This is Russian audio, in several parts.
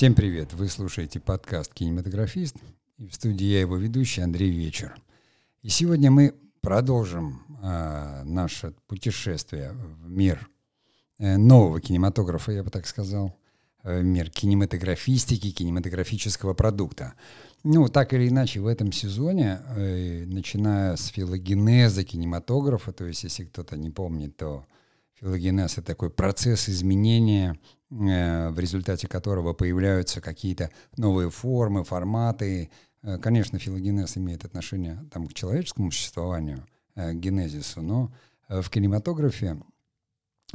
Всем привет! Вы слушаете подкаст «Кинематографист» и в студии я его ведущий Андрей Вечер. И сегодня мы продолжим э, наше путешествие в мир э, нового кинематографа, я бы так сказал, э, в мир кинематографистики, кинематографического продукта. Ну, так или иначе, в этом сезоне, э, начиная с филогенеза кинематографа, то есть, если кто-то не помнит, то филогенез — это такой процесс изменения Э, в результате которого появляются какие-то новые формы, форматы. Э, конечно, филогенез имеет отношение там, к человеческому существованию, э, к генезису, но в кинематографе,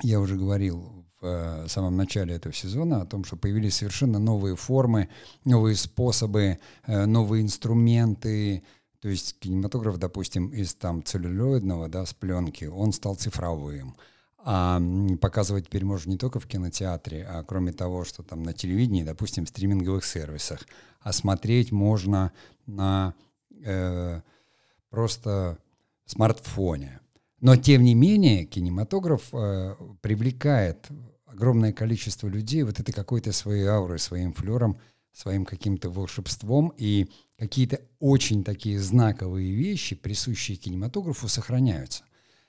я уже говорил в самом начале этого сезона о том, что появились совершенно новые формы, новые способы, новые инструменты, то есть кинематограф, допустим, из там целлюлоидного, да, с пленки, он стал цифровым. А показывать теперь можно не только в кинотеатре, а кроме того, что там на телевидении, допустим, в стриминговых сервисах, а смотреть можно на э, просто смартфоне. Но тем не менее кинематограф э, привлекает огромное количество людей вот этой какой-то своей аурой, своим флером, своим каким-то волшебством, и какие-то очень такие знаковые вещи, присущие кинематографу, сохраняются.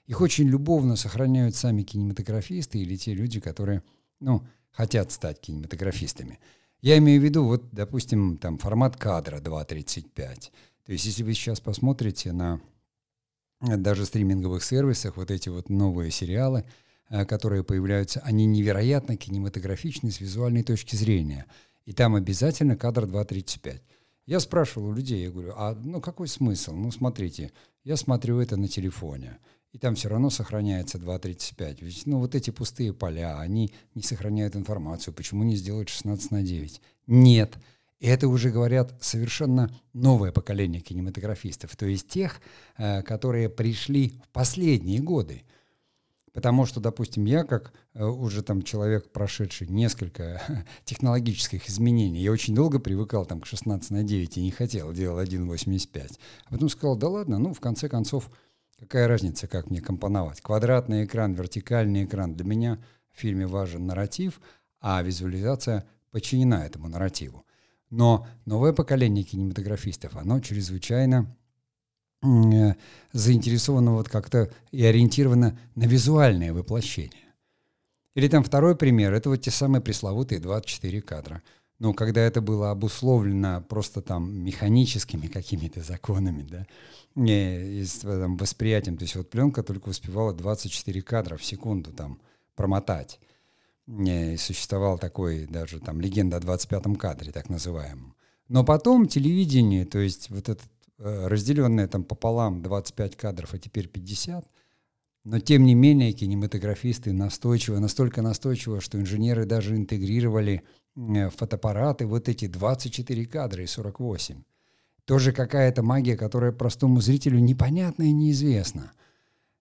Их очень любовно сохраняют сами кинематографисты или те люди, которые, ну, хотят стать кинематографистами. Я имею в виду, вот, допустим, там формат кадра 2.35. То есть, если вы сейчас посмотрите на даже стриминговых сервисах вот эти вот новые сериалы, э, которые появляются, они невероятно кинематографичны с визуальной точки зрения. И там обязательно кадр 2.35. Я спрашивал у людей, я говорю, а ну какой смысл? Ну смотрите, я смотрю это на телефоне и там все равно сохраняется 2.35. Ведь ну, вот эти пустые поля, они не сохраняют информацию. Почему не сделать 16 на 9? Нет. Это уже говорят совершенно новое поколение кинематографистов, то есть тех, э, которые пришли в последние годы. Потому что, допустим, я как э, уже там человек, прошедший несколько технологических изменений, я очень долго привыкал там к 16 на 9 и не хотел, делал 1.85. А потом сказал, да ладно, ну, в конце концов, Какая разница, как мне компоновать? Квадратный экран, вертикальный экран. Для меня в фильме важен нарратив, а визуализация подчинена этому нарративу. Но новое поколение кинематографистов, оно чрезвычайно э, заинтересовано вот как-то и ориентировано на визуальное воплощение. Или там второй пример, это вот те самые пресловутые 24 кадра. Но когда это было обусловлено просто там механическими какими-то законами, да, не, с там, восприятием. То есть вот пленка только успевала 24 кадра в секунду там промотать. Не, существовал такой даже там легенда о 25-м кадре, так называемом. Но потом телевидение, то есть вот это э, разделенное там пополам 25 кадров, а теперь 50, но тем не менее кинематографисты настойчиво, настолько настойчиво, что инженеры даже интегрировали э, фотоаппараты вот эти 24 кадра и 48 тоже какая-то магия, которая простому зрителю непонятна и неизвестна.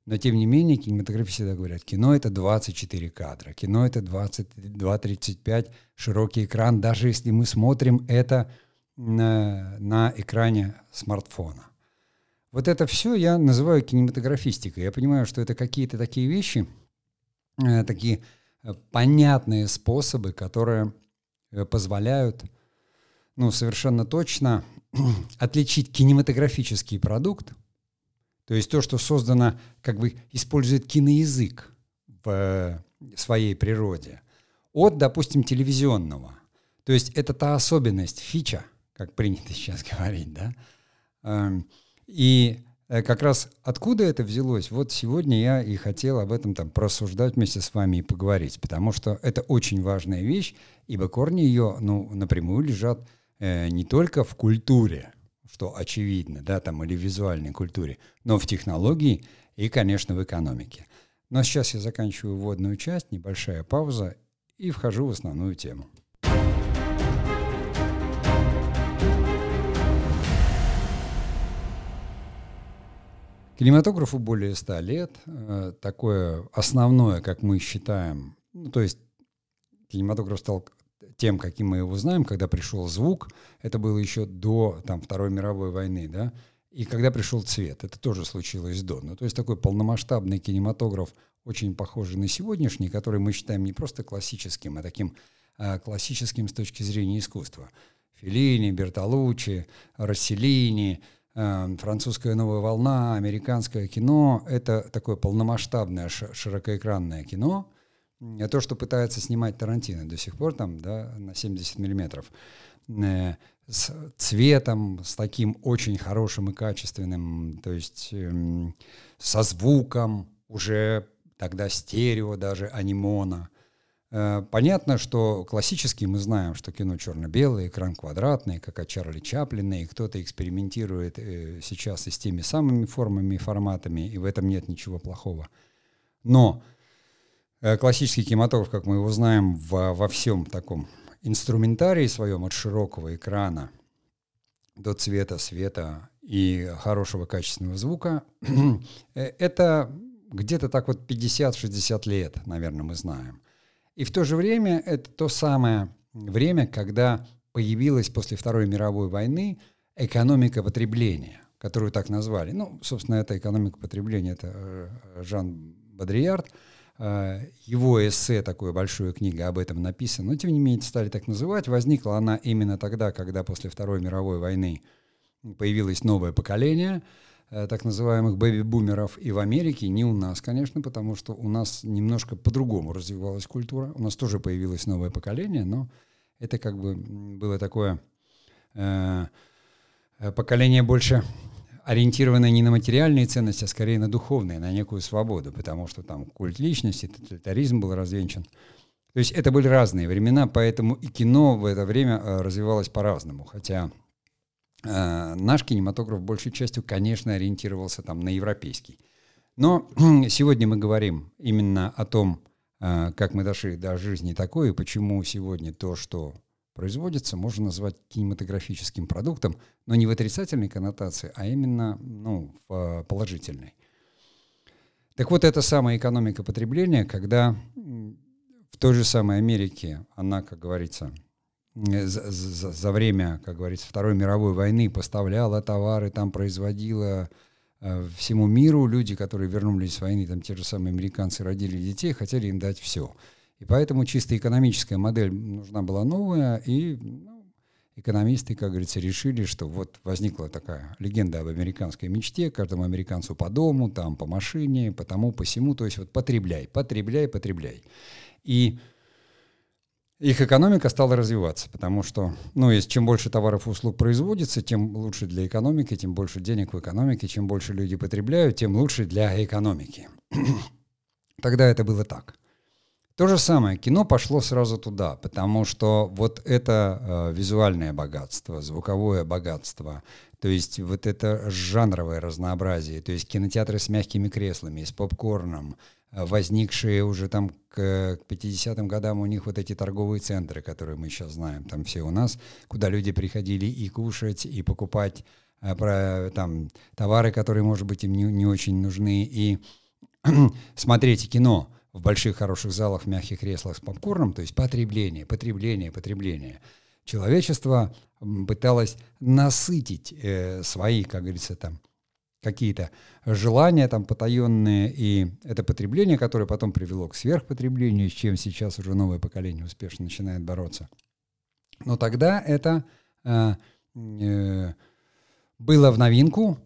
Но тем не менее, кинематографисты всегда говорят, кино это 24 кадра, кино это 22-35, широкий экран, даже если мы смотрим это на, на экране смартфона. Вот это все я называю кинематографистикой. Я понимаю, что это какие-то такие вещи, э, такие э, понятные способы, которые э, позволяют ну, совершенно точно отличить кинематографический продукт, то есть то, что создано, как бы использует киноязык в э, своей природе, от, допустим, телевизионного. То есть это та особенность, фича, как принято сейчас говорить, да. Эм, и э, как раз откуда это взялось, вот сегодня я и хотел об этом там просуждать вместе с вами и поговорить, потому что это очень важная вещь, ибо корни ее, ну, напрямую лежат э, не только в культуре, что очевидно, да, там, или в визуальной культуре, но в технологии и, конечно, в экономике. Но сейчас я заканчиваю вводную часть, небольшая пауза, и вхожу в основную тему. Кинематографу более ста лет. Э, такое основное, как мы считаем, ну, то есть кинематограф стал тем, каким мы его знаем, когда пришел звук, это было еще до там, Второй мировой войны, да, и когда пришел цвет, это тоже случилось до. Ну, то есть такой полномасштабный кинематограф, очень похожий на сегодняшний, который мы считаем не просто классическим, а таким э, классическим с точки зрения искусства. Феллини, Бертолуччи, Расселини, э, французская новая волна, американское кино — это такое полномасштабное широкоэкранное кино, то, что пытается снимать Тарантино до сих пор там, да, на 70 миллиметров, э, с цветом, с таким очень хорошим и качественным, то есть э, со звуком, уже тогда стерео даже, а не моно. Э, понятно, что классически мы знаем, что кино черно-белое, экран квадратный, как от Чарли Чаплина, и кто-то экспериментирует э, сейчас и с теми самыми формами и форматами, и в этом нет ничего плохого. Но классический кинематограф, как мы его знаем, во, во всем таком инструментарии своем от широкого экрана до цвета, света и хорошего качественного звука, это где-то так вот 50-60 лет, наверное, мы знаем. И в то же время это то самое время, когда появилась после Второй мировой войны экономика потребления, которую так назвали. Ну, собственно, это экономика потребления, это э, Жан Бадриард. Э, его эссе, такое большая книга об этом написана, но тем не менее стали так называть. Возникла она именно тогда, когда после Второй мировой войны появилось новое поколение – Э, так называемых бэби-бумеров и в Америке, не у нас, конечно, потому что у нас немножко по-другому развивалась культура. У нас тоже появилось новое поколение, но это как бы было такое э, э, поколение больше ориентированное не на материальные ценности, а скорее на духовные, на некую свободу, потому что там культ личности, тоталитаризм был развенчан. То есть это были разные времена, поэтому и кино в это время э, развивалось по-разному. Хотя Э, наш кинематограф большей частью, конечно, ориентировался там на европейский. Но сегодня мы говорим именно о том, э, как мы дошли до жизни такой, и почему сегодня то, что производится, можно назвать кинематографическим продуктом, но не в отрицательной коннотации, а именно ну, в положительной. Так вот, эта самая экономика потребления, когда в той же самой Америке она, как говорится, Э, за, за, за время, как говорится, Второй мировой войны поставляла товары, там производила э, всему миру. Люди, которые вернулись с войны, там те же самые американцы родили детей, хотели им дать все. И поэтому чисто экономическая модель нужна была новая, и ну, экономисты, как говорится, решили, что вот возникла такая легенда об американской мечте, каждому американцу по дому, там по машине, по тому, по всему, то есть вот потребляй, потребляй, потребляй. И их экономика стала развиваться, потому что, ну, если чем больше товаров и услуг производится, тем лучше для экономики, тем больше денег в экономике, чем больше люди потребляют, тем лучше для экономики. Тогда это было так. То же самое, кино пошло сразу туда, потому что вот это э, визуальное богатство, звуковое богатство, то есть вот это жанровое разнообразие, то есть кинотеатры с мягкими креслами, с попкорном, возникшие уже там к, к 50-м годам у них вот эти торговые центры, которые мы сейчас знаем, там все у нас, куда люди приходили и кушать, и покупать а, про, там, товары, которые, может быть, им не, не очень нужны, и смотреть кино в больших хороших залах, в мягких креслах с попкорном, то есть потребление, потребление, потребление. Человечество пыталось насытить э, свои, как говорится, там, какие-то желания там потаенные, и это потребление, которое потом привело к сверхпотреблению, с чем сейчас уже новое поколение успешно начинает бороться. Но тогда это э, э, было в новинку,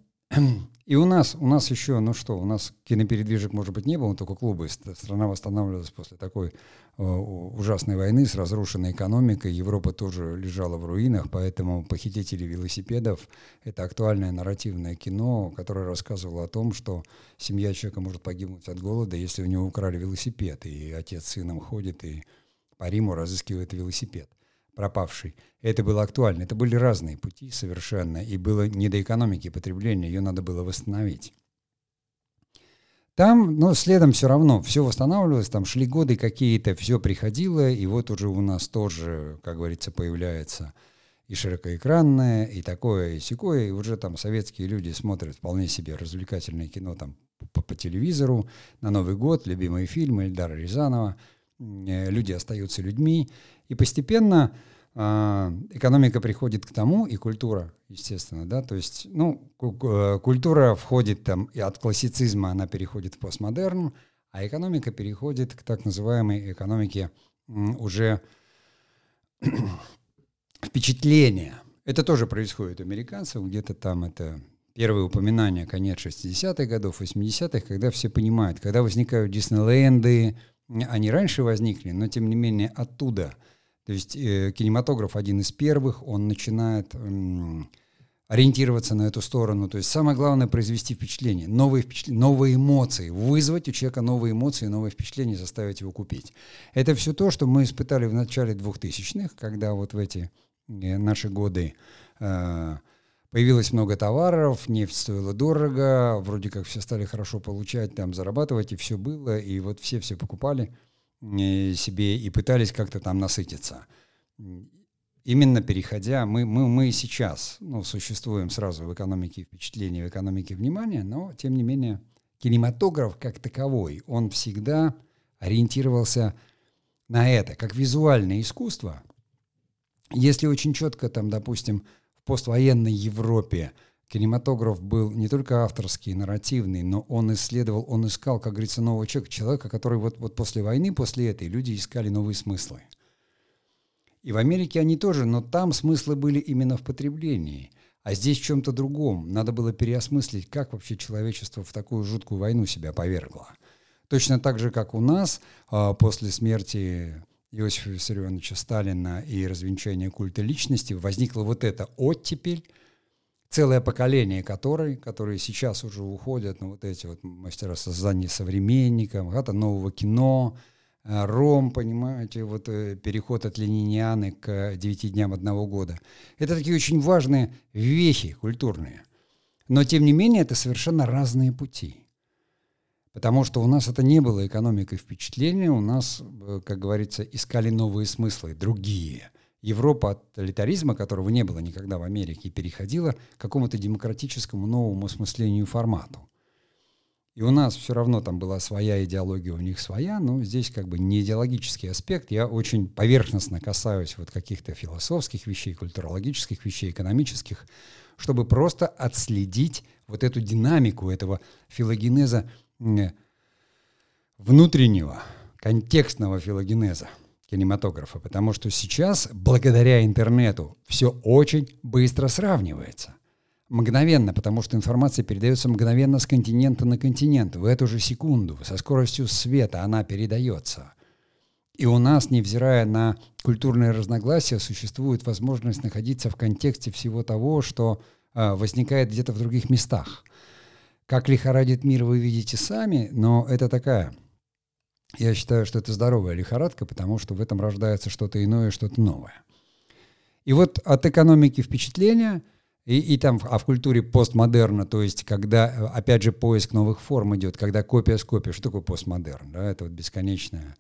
и у нас, у нас еще, ну что, у нас кинопередвижек, может быть, не было, только клубы. Страна восстанавливалась после такой э, ужасной войны с разрушенной экономикой. Европа тоже лежала в руинах, поэтому «Похитители велосипедов» — это актуальное нарративное кино, которое рассказывало о том, что семья человека может погибнуть от голода, если у него украли велосипед, и отец с сыном ходит и по Риму разыскивает велосипед пропавший. Это было актуально. Это были разные пути совершенно, и было не до экономики потребления, ее надо было восстановить. Там, ну, следом все равно все восстанавливалось, там шли годы какие-то, все приходило, и вот уже у нас тоже, как говорится, появляется и широкоэкранное, и такое, и секое, и уже там советские люди смотрят вполне себе развлекательное кино там по, по телевизору на Новый год, любимые фильмы Эльдара Рязанова, э, люди остаются людьми, и постепенно э, экономика приходит к тому, и культура, естественно, да, то есть, ну, э, культура входит там, и от классицизма она переходит в постмодерн, а экономика переходит к так называемой экономике уже впечатление. Это тоже происходит у американцев, где-то там это первые упоминания конец 60-х годов, 80-х, когда все понимают, когда возникают Диснейленды, они раньше возникли, но тем не менее оттуда. То есть э, кинематограф один из первых, он начинает э, ориентироваться на эту сторону. То есть самое главное произвести впечатление, новые, впечатления, новые эмоции, вызвать у человека новые эмоции, новые впечатления, заставить его купить. Это все то, что мы испытали в начале 2000-х, когда вот в эти э, наши годы э, появилось много товаров, нефть стоила дорого, вроде как все стали хорошо получать, там зарабатывать, и все было, и вот все все покупали себе и пытались как-то там насытиться именно переходя, мы, мы, мы сейчас ну, существуем сразу в экономике впечатления, в экономике внимания, но тем не менее кинематограф как таковой, он всегда ориентировался на это, как визуальное искусство. Если очень четко, там, допустим, в поствоенной Европе кинематограф был не только авторский, нарративный, но он исследовал, он искал, как говорится, нового человека, человека, который вот, вот после войны, после этой, люди искали новые смыслы. И в Америке они тоже, но там смыслы были именно в потреблении. А здесь в чем-то другом. Надо было переосмыслить, как вообще человечество в такую жуткую войну себя повергло. Точно так же, как у нас а, после смерти Иосифа Виссарионовича Сталина и развенчания культа личности возникла вот эта оттепель, целое поколение которой, которые сейчас уже уходят на вот эти вот мастера создания современников, это нового кино, Э, ром, понимаете, вот э, переход от ленинианы к девяти дням одного года. Это такие очень важные вехи культурные. Но, тем не менее, это совершенно разные пути. Потому что у нас это не было экономикой впечатления, у нас, э, как говорится, искали новые смыслы, другие. Европа от тоталитаризма, которого не было никогда в Америке, переходила к какому-то демократическому новому осмыслению формату. И у нас все равно там была своя идеология, у них своя, но здесь как бы не идеологический аспект. Я очень поверхностно касаюсь вот каких-то философских вещей, культурологических вещей, экономических, чтобы просто отследить вот эту динамику этого филогенеза внутреннего, контекстного филогенеза кинематографа, потому что сейчас, благодаря интернету, все очень быстро сравнивается мгновенно, потому что информация передается мгновенно с континента на континент, в эту же секунду, со скоростью света она передается. И у нас, невзирая на культурные разногласия, существует возможность находиться в контексте всего того, что э, возникает где-то в других местах. Как лихорадит мир, вы видите сами, но это такая, я считаю, что это здоровая лихорадка, потому что в этом рождается что-то иное, что-то новое. И вот от экономики впечатления – и, и там, а в культуре постмодерна, то есть когда, опять же, поиск новых форм идет, когда копия с копией. Что такое постмодерн? Да? Это вот бесконечная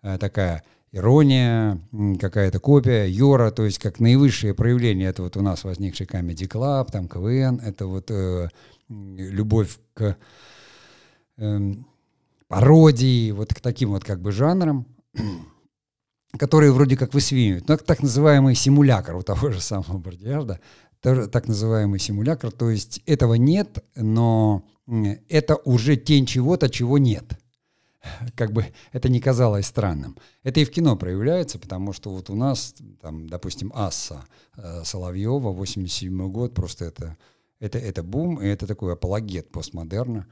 э, такая ирония, какая-то копия, Йора, то есть как наивысшее проявление, это вот у нас возникший Comedy Club, там КВН, это вот э, любовь к э, пародии, вот к таким вот как бы жанрам, которые вроде как высвинивают. Ну, так называемый симулятор у того же самого Бардиарда, так называемый симулятор, то есть этого нет, но это уже тень чего-то, чего нет. Как бы это не казалось странным. Это и в кино проявляется, потому что вот у нас, там, допустим, Асса э, Соловьева, 87 год, просто это, это, это бум, и это такой апологет постмодерна.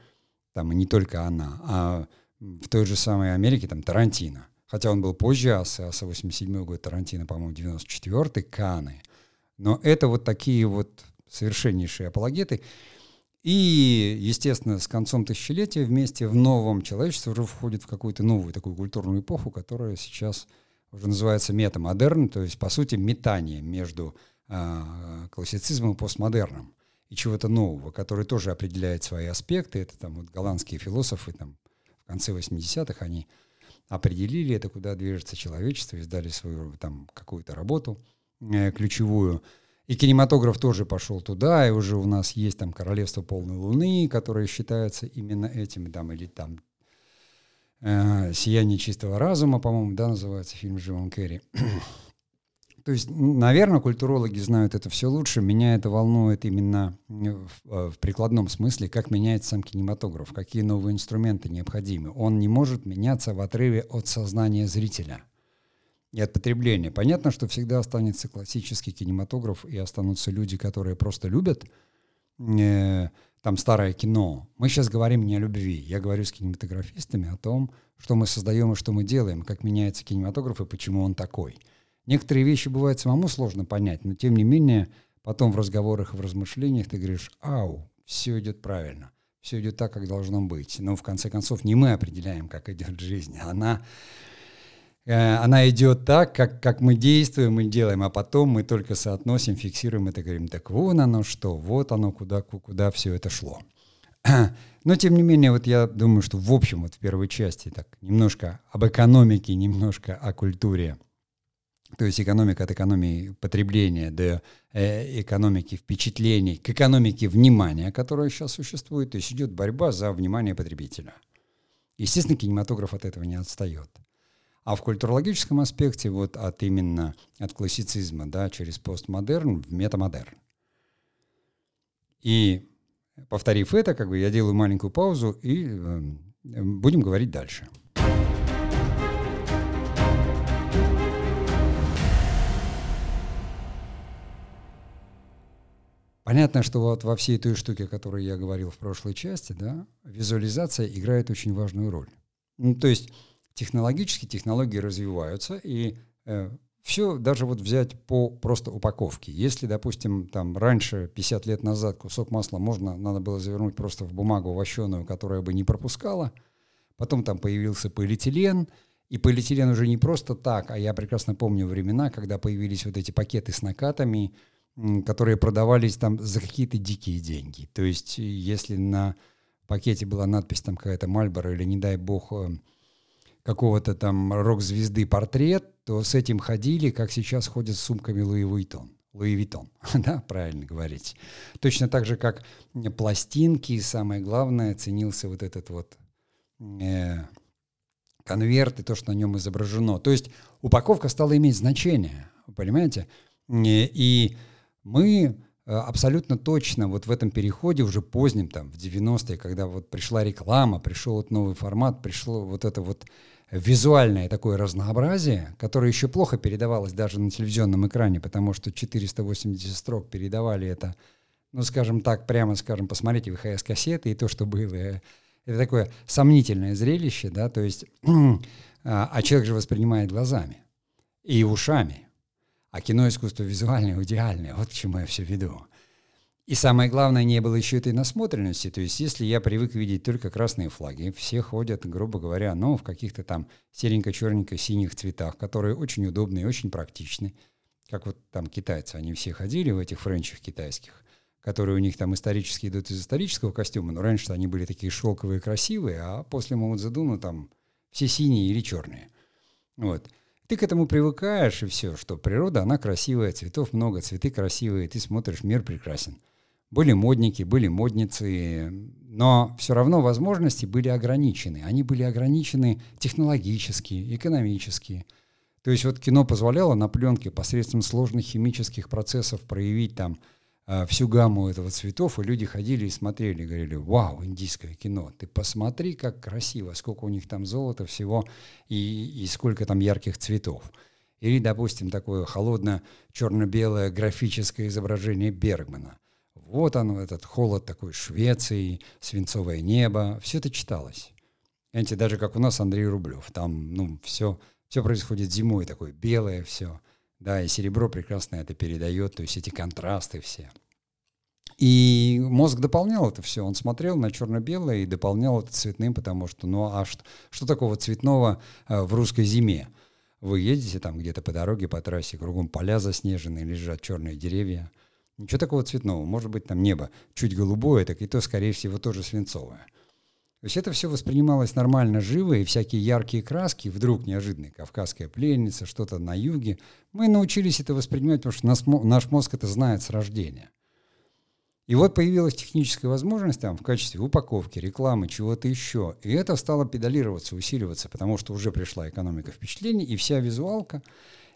Там и не только она, а в той же самой Америке там Тарантино. Хотя он был позже Асса, Асса 87 год, Тарантино, по-моему, 94-й, Каны. Но это вот такие вот совершеннейшие апологеты. И, естественно, с концом тысячелетия вместе в новом человечестве уже входит в какую-то новую такую культурную эпоху, которая сейчас уже называется метамодерн, то есть, по сути, метание между э, классицизмом и постмодерном и чего-то нового, который тоже определяет свои аспекты. Это там вот голландские философы там, в конце 80-х, они определили это, куда движется человечество, издали свою там какую-то работу – Э, ключевую. И кинематограф тоже пошел туда, и уже у нас есть там «Королевство полной луны», которое считается именно этим, там, или там э, «Сияние чистого разума», по-моему, да, называется фильм с Джимом. То есть, наверное, культурологи знают это все лучше. Меня это волнует именно в, э, в прикладном смысле, как меняется сам кинематограф, какие новые инструменты необходимы. Он не может меняться в отрыве от сознания зрителя – и от потребления. Понятно, что всегда останется классический кинематограф и останутся люди, которые просто любят э, там старое кино. Мы сейчас говорим не о любви. Я говорю с кинематографистами о том, что мы создаем и что мы делаем, как меняется кинематограф и почему он такой. Некоторые вещи бывает самому сложно понять, но тем не менее потом в разговорах и в размышлениях ты говоришь, ау, все идет правильно, все идет так, как должно быть. Но в конце концов не мы определяем, как идет жизнь, она Э, она идет так, как, как мы действуем и делаем, а потом мы только соотносим, фиксируем это, говорим, так вон оно что, вот оно, куда, куда все это шло. Но, тем не менее, вот я думаю, что в общем, вот в первой части так немножко об экономике, немножко о культуре. То есть экономика от экономии потребления до э, экономики впечатлений к экономике внимания, которая сейчас существует. То есть идет борьба за внимание потребителя. Естественно, кинематограф от этого не отстает. А в культурологическом аспекте вот от именно от классицизма, да, через постмодерн в метамодерн. И повторив это, как бы я делаю маленькую паузу и э, будем говорить дальше. Понятно, что вот во всей той штуке, о которой я говорил в прошлой части, да, визуализация играет очень важную роль. Ну, то есть технологически технологии развиваются, и э, все, даже вот взять по просто упаковке. Если, допустим, там раньше, 50 лет назад, кусок масла можно, надо было завернуть просто в бумагу вощеную, которая бы не пропускала, потом там появился полиэтилен, и полиэтилен уже не просто так, а я прекрасно помню времена, когда появились вот эти пакеты с накатами, которые продавались там за какие-то дикие деньги. То есть если на пакете была надпись там какая-то Мальборо или, не дай бог, э, какого-то там рок-звезды портрет, то с этим ходили, как сейчас ходят с сумками Луи Вуитон. Луи Витон, да, правильно говорить. Точно так же, как пластинки, и самое главное, ценился вот этот вот э, конверт и то, что на нем изображено. То есть упаковка стала иметь значение, понимаете? И мы э, абсолютно точно вот в этом переходе уже позднем, там, в 90-е, когда вот пришла реклама, пришел вот новый формат, пришло вот это вот визуальное такое разнообразие, которое еще плохо передавалось даже на телевизионном экране, потому что 480 строк передавали это, ну, скажем так, прямо скажем, посмотрите ВХС-кассеты и то, что было. Это такое сомнительное зрелище, да, то есть, а, а человек же воспринимает глазами и ушами. А кино искусство визуальное, идеальное, вот к чему я все веду. И самое главное, не было еще этой насмотренности. То есть, если я привык видеть только красные флаги, все ходят, грубо говоря, ну, в каких-то там серенько-черненько-синих цветах, которые очень удобны и очень практичны. Как вот там китайцы, они все ходили в этих френчах китайских, которые у них там исторически идут из исторического костюма, но раньше они были такие шелковые, красивые, а после Мао Цзэдуна там все синие или черные. Вот. Ты к этому привыкаешь, и все, что природа, она красивая, цветов много, цветы красивые, ты смотришь, мир прекрасен. Были модники, были модницы, но все равно возможности были ограничены. Они были ограничены технологически, экономически. То есть вот кино позволяло на пленке посредством сложных химических процессов проявить там всю гамму этого цветов, и люди ходили и смотрели, говорили, вау, индийское кино, ты посмотри, как красиво, сколько у них там золота всего и, и сколько там ярких цветов. Или, допустим, такое холодно-черно-белое графическое изображение Бергмана – вот он, этот холод такой Швеции, свинцовое небо. Все это читалось. Знаете, даже как у нас Андрей Рублев. Там, ну, все, все происходит зимой, такое белое все. Да, и серебро прекрасно это передает, то есть эти контрасты все. И мозг дополнял это все. Он смотрел на черно-белое и дополнял это цветным, потому что, ну а что, что такого цветного э, в русской зиме? Вы едете там где-то по дороге, по трассе, кругом поля заснеженные, лежат черные деревья. Ничего такого цветного. Может быть, там небо чуть голубое, так и то, скорее всего, тоже свинцовое. То есть это все воспринималось нормально, живо, и всякие яркие краски, вдруг неожиданные, кавказская пленница, что-то на юге. Мы научились это воспринимать, потому что нас, наш мозг это знает с рождения. И вот появилась техническая возможность там в качестве упаковки, рекламы, чего-то еще. И это стало педалироваться, усиливаться, потому что уже пришла экономика впечатлений, и вся визуалка,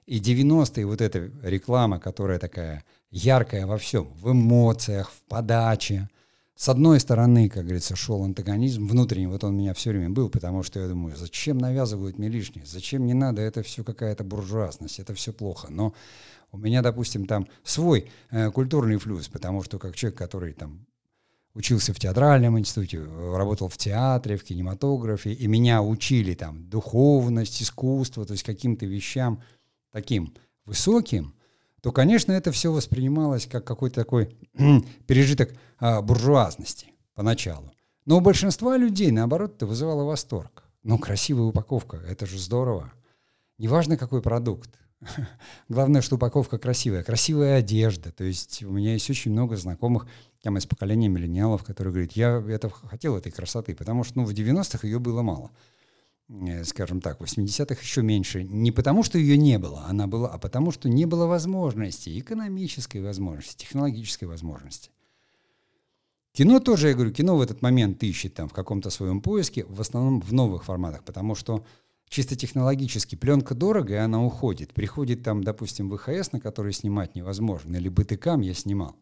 и 90-е вот эта реклама, которая такая яркая во всем, в эмоциях, в подаче, с одной стороны, как говорится, шел антагонизм внутренний, вот он у меня все время был, потому что я думаю, зачем навязывают мне лишнее, зачем не надо, это все какая-то буржуазность, это все плохо. Но у меня, допустим, там свой э, культурный флюс, потому что как человек, который там учился в театральном институте, работал в театре, в кинематографе, и меня учили там духовность, искусство, то есть каким-то вещам таким высоким, то, конечно, это все воспринималось как какой-то такой пережиток а, буржуазности поначалу. Но у большинства людей, наоборот, это вызывало восторг. Ну, красивая упаковка, это же здорово. Неважно, какой продукт. Главное, что упаковка красивая. Красивая одежда. То есть у меня есть очень много знакомых там из поколения миллениалов, которые говорят, я это хотел этой красоты, потому что ну, в 90-х ее было мало. Э, скажем так, в 80-х еще меньше. Не потому, что ее не было, она была, а потому, что не было возможности, экономической возможности, технологической возможности. Кино тоже, я говорю, кино в этот момент ищет там в каком-то своем поиске, в основном в новых форматах, потому что чисто технологически пленка дорого, и она уходит. Приходит там, допустим, ВХС, на который снимать невозможно, или БТК я снимал.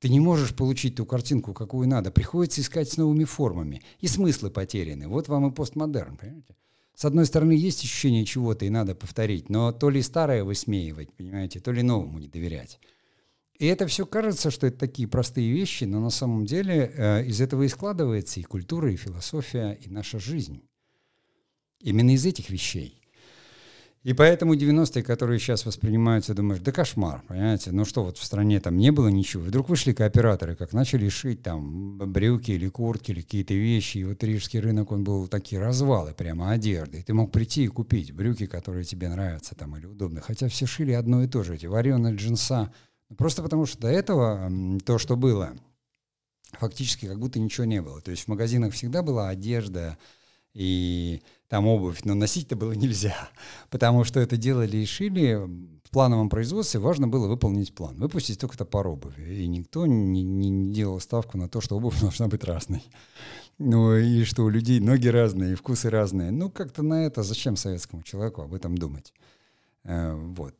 Ты не можешь получить ту картинку, какую надо. Приходится искать с новыми формами. И смыслы потеряны. Вот вам и постмодерн, понимаете? С одной стороны, есть ощущение чего-то, и надо повторить, но то ли старое высмеивать, понимаете, то ли новому не доверять. И это все кажется, что это такие простые вещи, но на самом деле э, из этого и складывается и культура, и философия, и наша жизнь. Именно из этих вещей. И поэтому 90-е, которые сейчас воспринимаются, думаешь, да кошмар, понимаете? Ну что, вот в стране там не было ничего. Вдруг вышли кооператоры, как начали шить там брюки или куртки или какие-то вещи. И вот рижский рынок, он был такие развалы прямо одежды. И ты мог прийти и купить брюки, которые тебе нравятся там или удобны. Хотя все шили одно и то же, эти вареные джинса. Ну, просто потому что до этого то, что было, фактически как будто ничего не было. То есть в магазинах всегда была одежда, и там обувь, но носить-то было нельзя, потому что это делали и шили в плановом производстве, важно было выполнить план, выпустить только топор обуви, и никто не, не, не делал ставку на то, что обувь должна быть разной. Ну и что у людей ноги разные, вкусы разные. Ну как-то на это зачем советскому человеку об этом думать? Э, вот.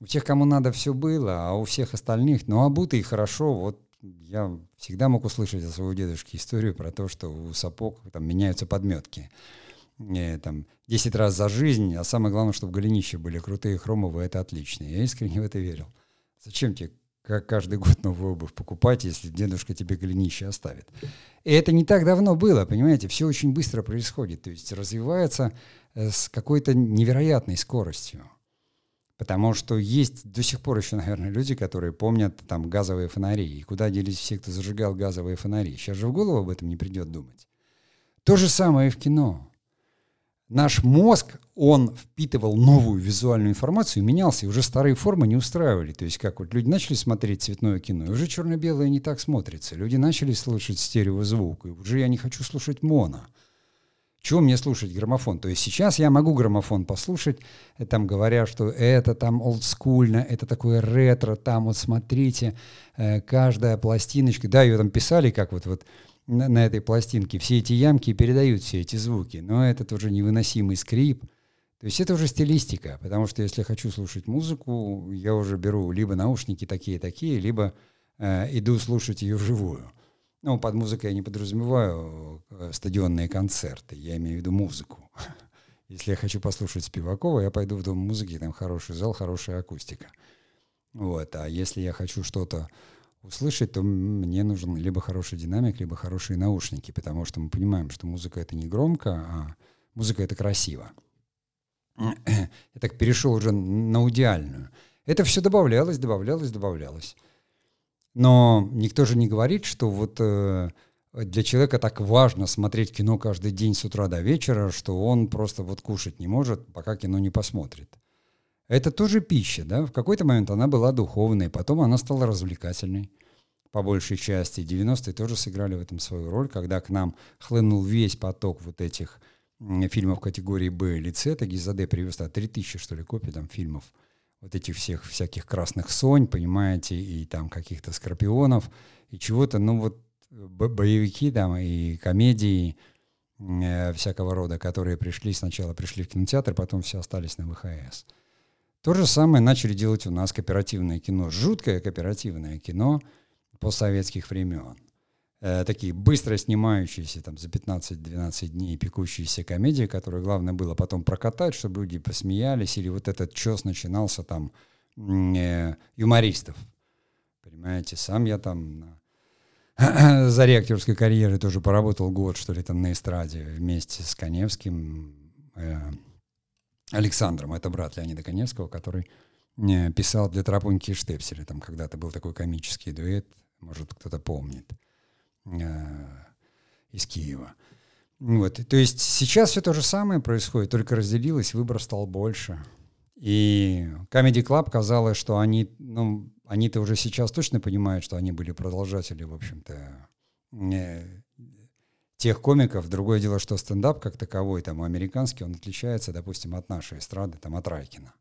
У тех, кому надо, все было, а у всех остальных, ну обутые хорошо, вот я всегда мог услышать от своего дедушки историю про то, что у сапог там меняются подметки э, там, 10 раз за жизнь, а самое главное, чтобы голенище были крутые, хромовые, это отлично. Я искренне в это верил. Зачем тебе как каждый год новую обувь покупать, если дедушка тебе голенище оставит? И это не так давно было, понимаете, все очень быстро происходит, то есть развивается э, с какой-то невероятной скоростью. Потому что есть до сих пор еще, наверное, люди, которые помнят там газовые фонари, и куда делись все, кто зажигал газовые фонари. Сейчас же в голову об этом не придет думать. То же самое и в кино наш мозг, он впитывал новую визуальную информацию и менялся, и уже старые формы не устраивали. То есть как вот люди начали смотреть цветное кино, и уже черно-белое не так смотрится. Люди начали слушать стереозвук, и уже я не хочу слушать моно. Чего мне слушать граммофон? То есть сейчас я могу граммофон послушать, э, там говоря, что это там олдскульно, это такое ретро, там вот смотрите, э, каждая пластиночка, да, ее там писали, как вот, вот на, на этой пластинке, все эти ямки передают все эти звуки, но этот уже невыносимый скрип. То есть это уже стилистика, потому что если хочу слушать музыку, я уже беру либо наушники такие-такие, либо э, иду слушать ее вживую. Ну, под музыкой я не подразумеваю э, стадионные концерты, я имею в виду музыку. Если я хочу послушать Спивакова, я пойду в дом музыки, там хороший зал, хорошая акустика. Вот. А если я хочу что-то услышать, то мне нужен либо хороший динамик, либо хорошие наушники, потому что мы понимаем, что музыка это не громко, а музыка это красиво. Я так перешел уже на аудиальную. Это все добавлялось, добавлялось, добавлялось. Но никто же не говорит, что вот э, для человека так важно смотреть кино каждый день с утра до вечера, что он просто вот кушать не может, пока кино не посмотрит. Это тоже пища, да? В какой-то момент она была духовной, потом она стала развлекательной по большей части. 90-е тоже сыграли в этом свою роль, когда к нам хлынул весь поток вот этих фильмов категории Б или С. Это Гизаде привез а, 3000, что ли, копий там фильмов. Вот этих всех всяких красных сонь, понимаете, и там каких-то скорпионов, и чего-то, ну вот боевики там и комедии э, всякого рода, которые пришли сначала пришли в кинотеатр, потом все остались на ВХС. То же самое начали делать у нас кооперативное кино. Жуткое кооперативное кино постсоветских времен. э, такие быстро снимающиеся там за 15-12 дней пекущиеся комедии, которые главное было потом прокатать, чтобы люди посмеялись, или вот этот чес начинался там э, юмористов. Понимаете, сам я там за актерской карьеры тоже поработал год, что ли, там на эстраде вместе с Коневским, э, Александром, это брат Леонида Коневского, который э, писал для Тропуньки и Штепселя, там когда-то был такой комический дуэт, может, кто-то помнит, э, из Киева. Вот. То есть сейчас все то же самое происходит, только разделилось, выбор стал больше. И Comedy Club казалось, что они, ну, они-то уже сейчас точно понимают, что они были продолжатели, в общем-то, тех комиков. Другое дело, что стендап как таковой, там, американский, он отличается, допустим, от нашей эстрады, там, от Райкина.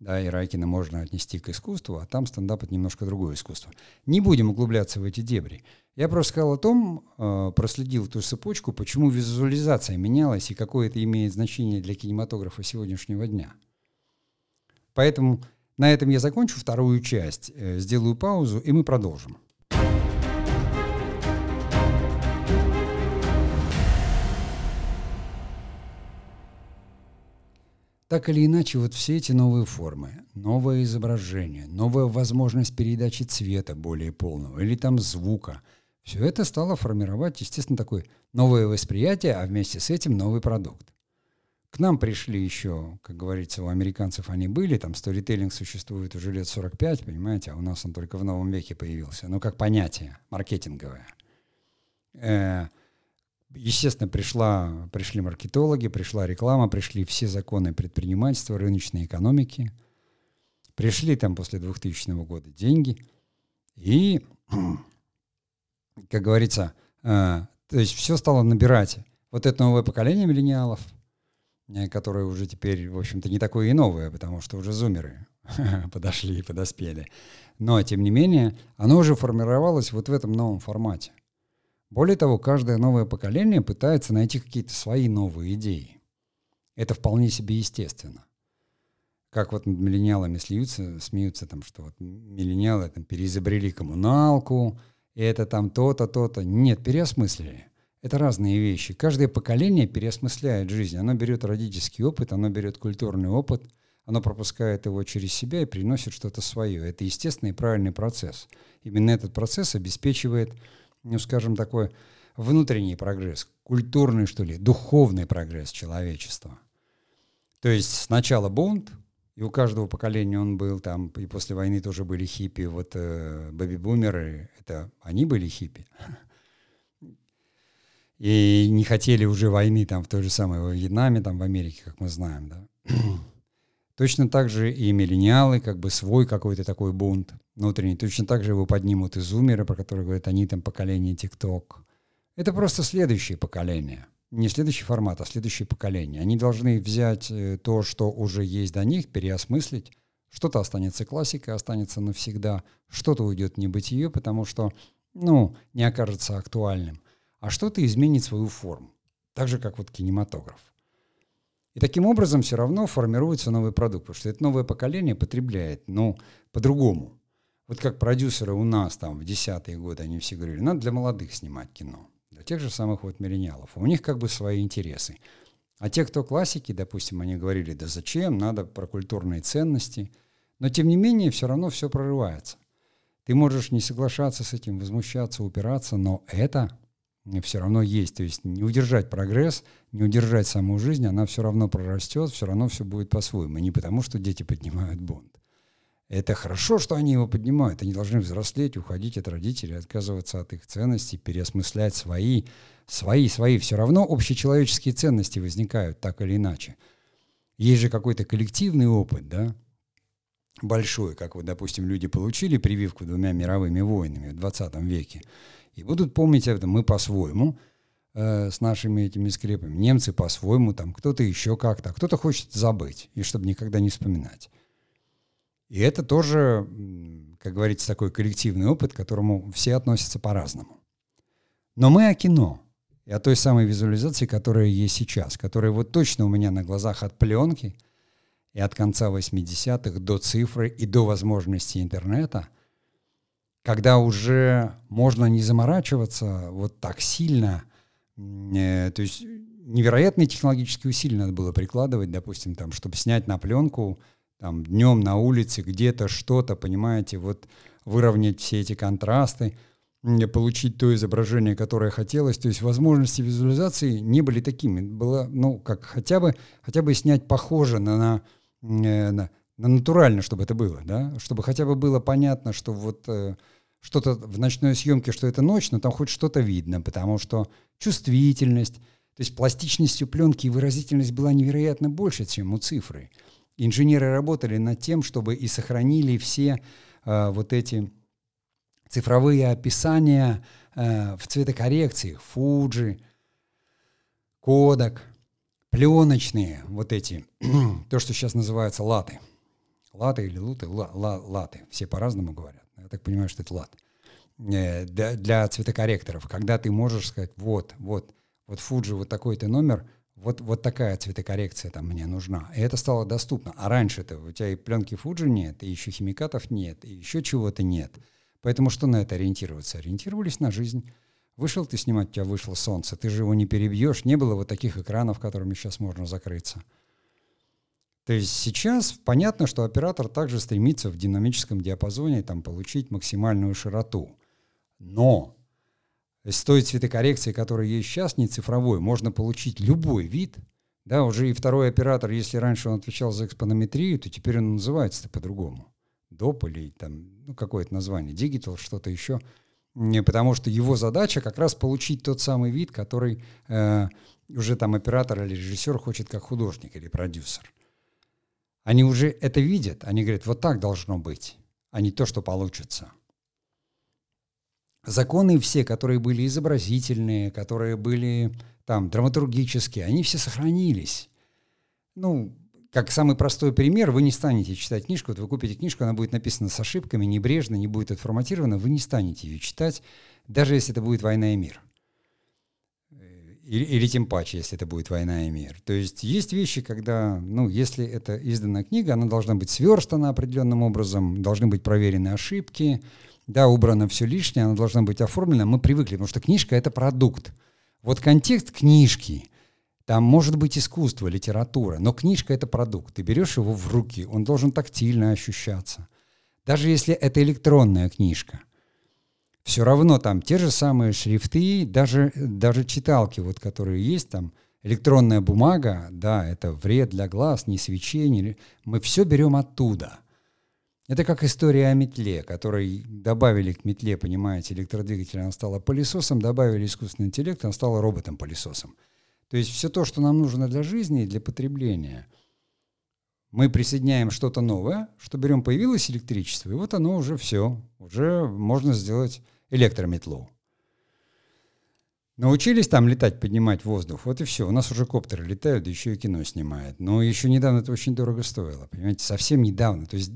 Да, и Райкина можно отнести к искусству, а там стендап — это немножко другое искусство. Не будем углубляться в эти дебри. Я просто сказал о том, э, проследил ту цепочку, почему визуализация менялась и какое это имеет значение для кинематографа сегодняшнего дня. Поэтому на этом я закончу вторую часть, э, сделаю паузу, и мы продолжим. Так или иначе, вот все эти новые формы, новое изображение, новая возможность передачи цвета более полного или там звука, все это стало формировать, естественно, такое новое восприятие, а вместе с этим новый продукт. К нам пришли еще, как говорится, у американцев они были, там сторителлинг существует уже лет 45, понимаете, а у нас он только в новом веке появился, ну, как понятие маркетинговое. Э, Естественно, пришла, пришли маркетологи, пришла реклама, пришли все законы предпринимательства, рыночной экономики. Пришли там после 2000 года деньги. И, как говорится, э, то есть все стало набирать. Вот это новое поколение миллениалов, э, которое уже теперь, в общем-то, не такое и новое, потому что уже зумеры подошли и подоспели. Но, тем не менее, оно уже формировалось вот в этом новом формате. Более того, каждое новое поколение пытается найти какие-то свои новые идеи. Это вполне себе естественно. Как вот над миллениалами смеются, смеются там, что вот миллениалы там переизобрели коммуналку, и это там то-то, то-то. Нет, переосмыслили. Это разные вещи. Каждое поколение переосмысляет жизнь. Оно берет родительский опыт, оно берет культурный опыт, оно пропускает его через себя и приносит что-то свое. Это естественный и правильный процесс. Именно этот процесс обеспечивает ну, скажем, такой внутренний прогресс, культурный, что ли, духовный прогресс человечества. То есть сначала бунт, и у каждого поколения он был там, и после войны тоже были хиппи, вот э, бэби-бумеры, это они были хиппи. И не хотели уже войны там в той же самой во Вьетнаме, там в Америке, как мы знаем, да. Точно так же и миллениалы, как бы свой какой-то такой бунт внутренний. Точно так же его поднимут и зумеры, про которые говорят, они там поколение ТикТок. Это просто следующее поколение. Не следующий формат, а следующее поколение. Они должны взять э, то, что уже есть до них, переосмыслить. Что-то останется классикой, останется навсегда. Что-то уйдет в небытие, потому что, ну, не окажется актуальным. А что-то изменит свою форму. Так же, как вот кинематограф. И таким образом все равно формируется новый продукт, потому что это новое поколение потребляет, ну, по-другому. Вот как продюсеры у нас там в десятые годы, они все говорили, надо для молодых снимать кино, для тех же самых вот миллениалов. У них как бы свои интересы. А те, кто классики, допустим, они говорили, да зачем, надо про культурные ценности. Но тем не менее, все равно все прорывается. Ты можешь не соглашаться с этим, возмущаться, упираться, но это все равно есть. То есть не удержать прогресс, не удержать саму жизнь, она все равно прорастет, все равно все будет по-своему. Не потому, что дети поднимают бунт. Это хорошо, что они его поднимают. Они должны взрослеть, уходить от родителей, отказываться от их ценностей, переосмыслять свои, свои, свои. Все равно общечеловеческие ценности возникают так или иначе. Есть же какой-то коллективный опыт, да, большой, как вот, допустим, люди получили прививку двумя мировыми войнами в 20 веке – и будут помнить это мы по-своему, э, с нашими этими скрепами. Немцы по-своему, там кто-то еще как-то, кто-то хочет забыть, и чтобы никогда не вспоминать. И это тоже, как говорится, такой коллективный опыт, к которому все относятся по-разному. Но мы о кино, и о той самой визуализации, которая есть сейчас, которая вот точно у меня на глазах от пленки и от конца 80-х до цифры и до возможности интернета – когда уже можно не заморачиваться вот так сильно, э, то есть невероятные технологические усилия надо было прикладывать, допустим, там, чтобы снять на пленку там днем на улице где-то что-то, понимаете, вот выровнять все эти контрасты, получить то изображение, которое хотелось. То есть возможности визуализации не были такими. Было, ну, как хотя бы, хотя бы снять похоже на, на, э, на, на натурально, чтобы это было, да, чтобы хотя бы было понятно, что вот э, что-то в ночной съемке, что это ночь, но там хоть что-то видно, потому что чувствительность, то есть пластичностью пленки и выразительность была невероятно больше, чем у цифры. Инженеры работали над тем, чтобы и сохранили все э, вот эти цифровые описания э, в цветокоррекции, Fuji, Kodak, пленочные вот эти, то, что сейчас называется латы. Латы или луты, ла, ла, латы, все по-разному говорят. Так понимаю, что это лат. Э, для, для цветокорректоров, когда ты можешь сказать, вот, вот, вот Fuji, вот такой-то номер, вот, вот такая цветокоррекция там мне нужна. И это стало доступно. А раньше-то у тебя и пленки Fuji нет, и еще химикатов нет, и еще чего-то нет. Поэтому что на это ориентироваться? Ориентировались на жизнь. Вышел ты снимать, у тебя вышло солнце, ты же его не перебьешь, не было вот таких экранов, которыми сейчас можно закрыться. То есть сейчас понятно, что оператор также стремится в динамическом диапазоне там, получить максимальную широту. Но с той цветокоррекции, которая есть сейчас, не цифровой, можно получить любой вид. Да, уже и второй оператор, если раньше он отвечал за экспонометрию, то теперь он называется по-другому. ДОП или там, ну, какое-то название, Digital, что-то еще. Потому что его задача как раз получить тот самый вид, который э, уже там оператор или режиссер хочет как художник или продюсер. Они уже это видят, они говорят, вот так должно быть, а не то, что получится. Законы все, которые были изобразительные, которые были там драматургические, они все сохранились. Ну, как самый простой пример, вы не станете читать книжку, вот вы купите книжку, она будет написана с ошибками, небрежно, не будет отформатирована, вы не станете ее читать, даже если это будет «Война и мир». Или, или тем паче, если это будет «Война и мир». То есть есть вещи, когда, ну, если это изданная книга, она должна быть сверстана определенным образом, должны быть проверены ошибки, да, убрано все лишнее, она должна быть оформлена. Мы привыкли, потому что книжка — это продукт. Вот контекст книжки — там может быть искусство, литература, но книжка — это продукт. Ты берешь его в руки, он должен тактильно ощущаться. Даже если это электронная книжка. Все равно там те же самые шрифты, даже, даже читалки, вот, которые есть там, электронная бумага, да, это вред для глаз, не свечение. Мы все берем оттуда. Это как история о метле, которой добавили к метле, понимаете, электродвигатель, она стала пылесосом, добавили искусственный интеллект, она стала роботом-пылесосом. То есть все то, что нам нужно для жизни и для потребления, мы присоединяем что-то новое, что берем, появилось электричество, и вот оно уже все, уже можно сделать электрометлу. Научились там летать, поднимать воздух, вот и все. У нас уже коптеры летают, да еще и кино снимают. Но еще недавно это очень дорого стоило, понимаете, совсем недавно. То есть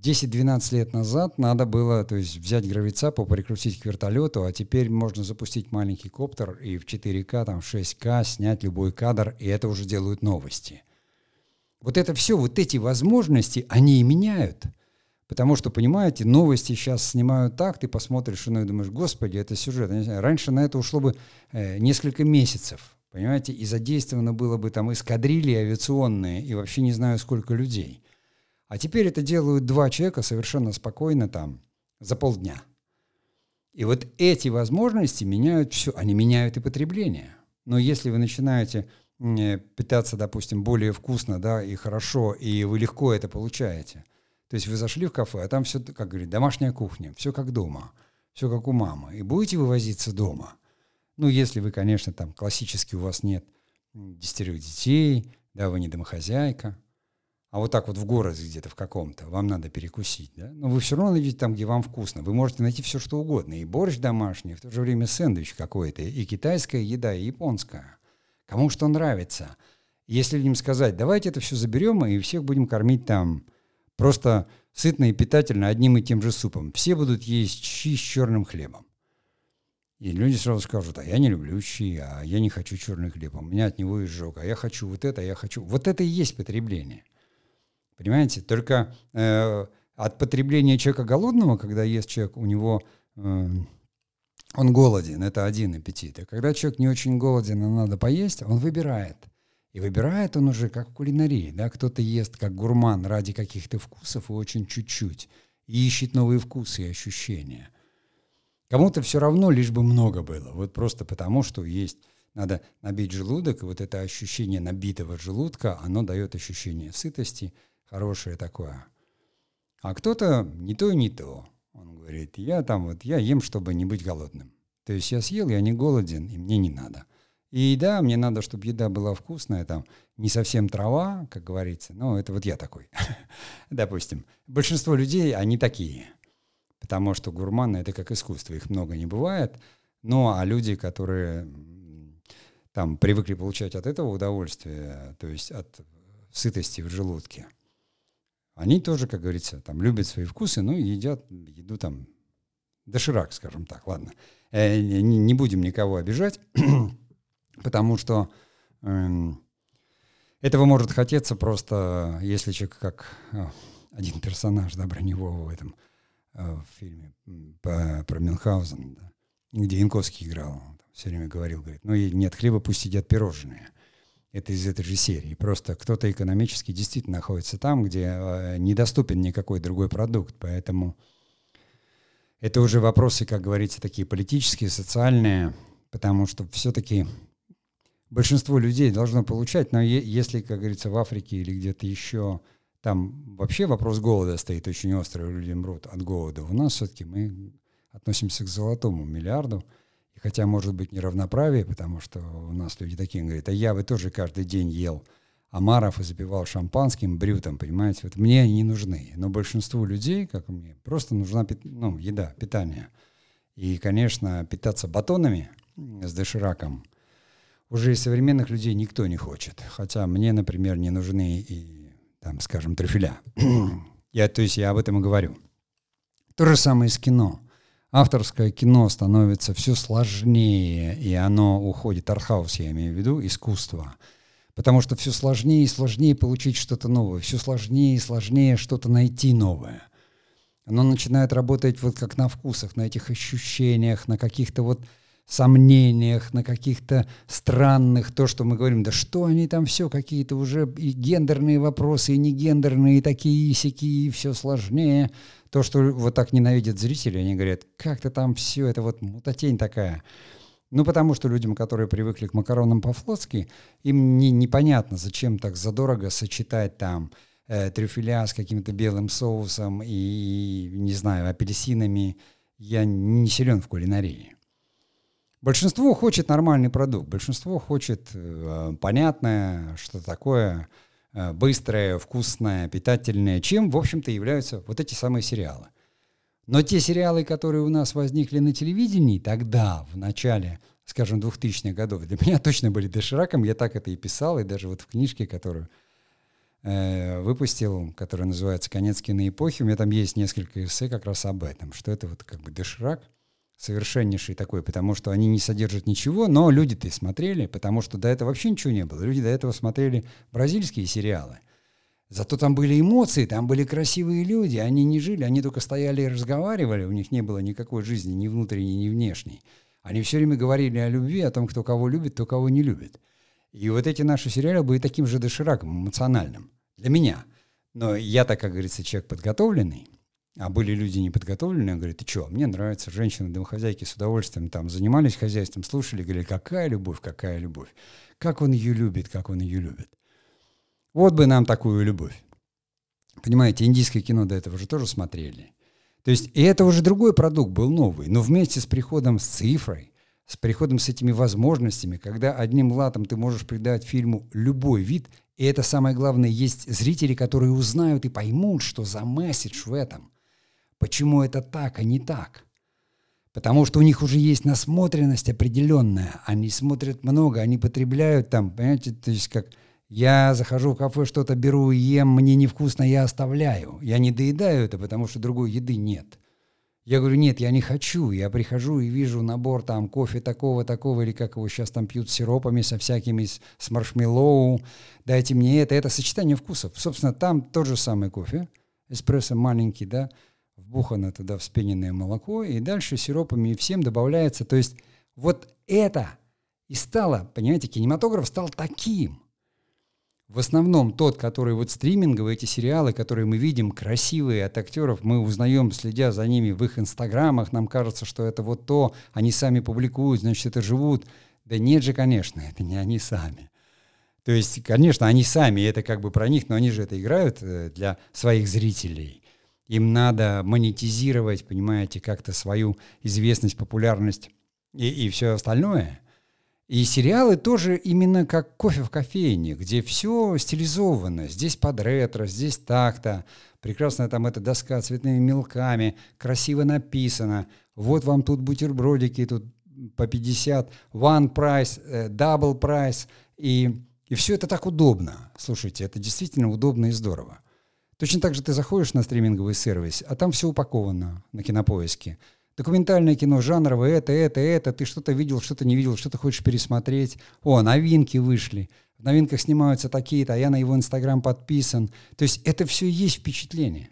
10-12 лет назад надо было то есть, взять гравицапу, прикрутить к вертолету, а теперь можно запустить маленький коптер и в 4К, там, 6К снять любой кадр, и это уже делают новости. Вот это все, вот эти возможности, они и меняют. Потому что, понимаете, новости сейчас снимают так, ты посмотришь ну, и думаешь, господи, это сюжет. Раньше на это ушло бы э, несколько месяцев, понимаете, и задействовано было бы там эскадрильи авиационные, и вообще не знаю, сколько людей – а теперь это делают два человека совершенно спокойно там за полдня. И вот эти возможности меняют все, они меняют и потребление. Но если вы начинаете питаться, допустим, более вкусно, да, и хорошо, и вы легко это получаете. То есть вы зашли в кафе, а там все, как говорит, домашняя кухня, все как дома, все как у мамы. И будете вывозиться дома. Ну, если вы, конечно, там классически у вас нет десятерых детей, да, вы не домохозяйка, а вот так вот в городе где-то в каком-то, вам надо перекусить, да? Но вы все равно найдете там, где вам вкусно. Вы можете найти все, что угодно. И борщ домашний, в то же время сэндвич какой-то, и китайская еда, и японская. Кому что нравится. Если им сказать, давайте это все заберем и всех будем кормить там просто сытно и питательно одним и тем же супом. Все будут есть щи с черным хлебом. И люди сразу скажут, а я не люблю щи, а я не хочу черный хлеб, у меня от него изжог, а я хочу вот это, а я хочу... Вот это и есть потребление – Понимаете? Только э, от потребления человека голодного, когда ест человек, у него э, он голоден, это один аппетит. А когда человек не очень голоден, и надо поесть, он выбирает. И выбирает он уже как в кулинарии. Да? Кто-то ест как гурман ради каких-то вкусов и очень чуть-чуть. И ищет новые вкусы и ощущения. Кому-то все равно, лишь бы много было. Вот просто потому, что есть надо набить желудок, и вот это ощущение набитого желудка, оно дает ощущение сытости, хорошее такое. А кто-то не то и не то. Он говорит, я там вот, я ем, чтобы не быть голодным. То есть я съел, я не голоден, и мне не надо. И да, мне надо, чтобы еда была вкусная, там, не совсем трава, как говорится, но это вот я такой, допустим. Большинство людей, они такие, потому что гурманы — это как искусство, их много не бывает. Ну, а люди, которые там привыкли получать от этого удовольствие, то есть от сытости в желудке, они тоже, как говорится, там любят свои вкусы, ну едят еду там доширак, скажем так, ладно. Э, не будем никого обижать, потому что э, этого может хотеться просто, если человек как э, один персонаж, да, Броневого в этом э, в фильме по, про Мюнхгаузен, да, где Янковский играл, все время говорил, говорит, ну и нет хлеба, пусть едят пирожные. Это из этой же серии. Просто кто-то экономически действительно находится там, где э, недоступен никакой другой продукт. Поэтому это уже вопросы, как говорится, такие политические, социальные, потому что все-таки большинство людей должно получать, но если, как говорится, в Африке или где-то еще, там вообще вопрос голода стоит очень острый, люди мрут от голода. У нас все-таки мы относимся к золотому миллиарду – и хотя, может быть, неравноправие, потому что у нас люди такие говорят, а я бы тоже каждый день ел омаров и запивал шампанским, брютом, понимаете, вот мне они не нужны. Но большинству людей, как мне, просто нужна ну, еда, питание. И, конечно, питаться батонами с дошираком уже из современных людей никто не хочет. Хотя мне, например, не нужны и, там, скажем, трюфеля. я, то есть я об этом и говорю. То же самое с кино авторское кино становится все сложнее, и оно уходит, артхаус я имею в виду, искусство. Потому что все сложнее и сложнее получить что-то новое, все сложнее и сложнее что-то найти новое. Оно начинает работать вот как на вкусах, на этих ощущениях, на каких-то вот сомнениях, на каких-то странных, то, что мы говорим, да что они там все, какие-то уже и гендерные вопросы, и негендерные, и такие, и сякие, и все сложнее. То, что вот так ненавидят зрители, они говорят, как то там все, это вот мутатень такая. Ну, потому что людям, которые привыкли к макаронам по-флотски, им не, непонятно, зачем так задорого сочетать там э, трюфеля с каким-то белым соусом и, не знаю, апельсинами. Я не силен в кулинарии. Большинство хочет нормальный продукт, большинство хочет э, понятное, что такое э, быстрое, вкусное, питательное, чем, в общем-то, являются вот эти самые сериалы. Но те сериалы, которые у нас возникли на телевидении тогда, в начале, скажем, 2000-х годов, для меня точно были дошираком, я так это и писал, и даже вот в книжке, которую э, выпустил, которая называется «Конец киноэпохи», у меня там есть несколько эссе как раз об этом, что это вот как бы доширак – совершеннейший такой, потому что они не содержат ничего, но люди-то и смотрели, потому что до этого вообще ничего не было. Люди до этого смотрели бразильские сериалы. Зато там были эмоции, там были красивые люди, они не жили, они только стояли и разговаривали, у них не было никакой жизни, ни внутренней, ни внешней. Они все время говорили о любви, о том, кто кого любит, кто кого не любит. И вот эти наши сериалы были таким же дошираком, эмоциональным. Для меня. Но я так, как говорится, человек подготовленный, а были люди неподготовленные, говорят, ты что, мне нравится, женщины, домохозяйки с удовольствием там занимались хозяйством, слушали, говорили, какая любовь, какая любовь. Как он ее любит, как он ее любит. Вот бы нам такую любовь. Понимаете, индийское кино до этого же тоже смотрели. То есть, и это уже другой продукт был новый. Но вместе с приходом с цифрой, с приходом с этими возможностями, когда одним латом ты можешь придать фильму любой вид, и это самое главное, есть зрители, которые узнают и поймут, что за месседж в этом – Почему это так, а не так? Потому что у них уже есть насмотренность определенная. Они смотрят много, они потребляют там, понимаете, то есть как я захожу в кафе, что-то беру, ем, мне невкусно, я оставляю. Я не доедаю это, потому что другой еды нет. Я говорю, нет, я не хочу. Я прихожу и вижу набор там кофе такого, такого, или как его сейчас там пьют с сиропами, со всякими, с, с маршмеллоу. Дайте мне это. Это сочетание вкусов. Собственно, там тот же самый кофе, эспрессо маленький, да, вбухано туда вспененное молоко, и дальше сиропами и всем добавляется. То есть вот это и стало, понимаете, кинематограф стал таким. В основном тот, который вот стриминговые, эти сериалы, которые мы видим, красивые от актеров, мы узнаем, следя за ними в их инстаграмах, нам кажется, что это вот то, они сами публикуют, значит, это живут. Да нет же, конечно, это не они сами. То есть, конечно, они сами, это как бы про них, но они же это играют э, для своих зрителей. Им надо монетизировать, понимаете, как-то свою известность, популярность и, и все остальное. И сериалы тоже именно как кофе в кофейне, где все стилизовано. Здесь под ретро, здесь так-то. Прекрасная там эта доска цветными мелками, красиво написано. Вот вам тут бутербродики, тут по 50, one price, э, double price. И и все это так удобно. Слушайте, это действительно удобно и здорово. Точно так же ты заходишь на стриминговый сервис, а там все упаковано на кинопоиске. Документальное кино, жанровое, это, это, это, ты что-то видел, что-то не видел, что-то хочешь пересмотреть. О, новинки вышли. В новинках снимаются такие-то, а я на его инстаграм подписан. То есть это все есть впечатление.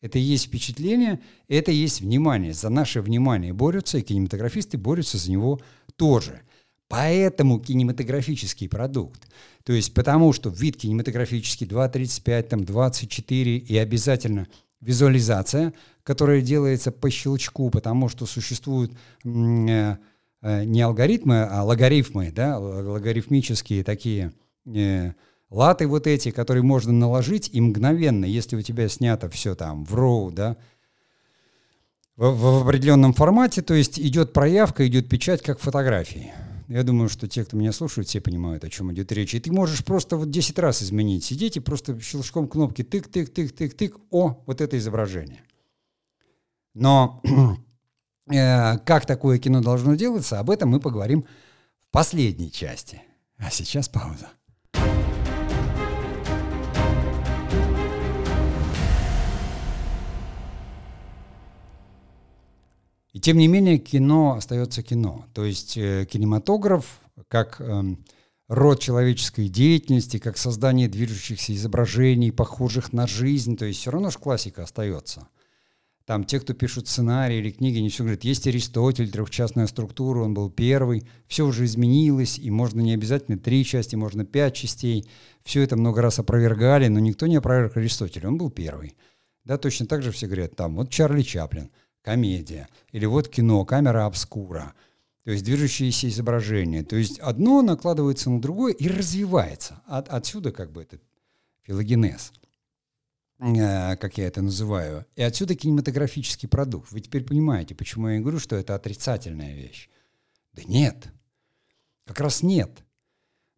Это и есть впечатление, это и есть внимание. За наше внимание борются, и кинематографисты борются за него тоже. Поэтому кинематографический продукт. То есть потому что вид кинематографический 2.35, там 24 и обязательно визуализация, которая делается по щелчку, потому что существуют э, э, не алгоритмы, а логарифмы, да, логарифмические такие э, латы вот эти, которые можно наложить и мгновенно, если у тебя снято все там в RAW, да, в, в определенном формате, то есть идет проявка, идет печать, как фотографии. Я думаю, что те, кто меня слушают, все понимают, о чем идет речь. И ты можешь просто вот 10 раз изменить. Сидеть и просто щелчком кнопки тык-тык-тык-тык-тык. О, вот это изображение. Но э, как такое кино должно делаться, об этом мы поговорим в последней части. А сейчас пауза. И тем не менее кино остается кино. То есть э, кинематограф как э, род человеческой деятельности, как создание движущихся изображений, похожих на жизнь, то есть все равно же классика остается. Там те, кто пишут сценарии или книги, они все говорят, есть Аристотель, трехчастная структура, он был первый, все уже изменилось, и можно не обязательно три части, можно пять частей. Все это много раз опровергали, но никто не опроверг Аристотеля, он был первый. Да, точно так же все говорят, там, вот Чарли Чаплин – комедия. Или вот кино, камера обскура. То есть движущиеся изображения. То есть одно накладывается на другое и развивается. От, отсюда как бы этот филогенез, э, как я это называю. И отсюда кинематографический продукт. Вы теперь понимаете, почему я говорю, что это отрицательная вещь. Да нет. Как раз нет.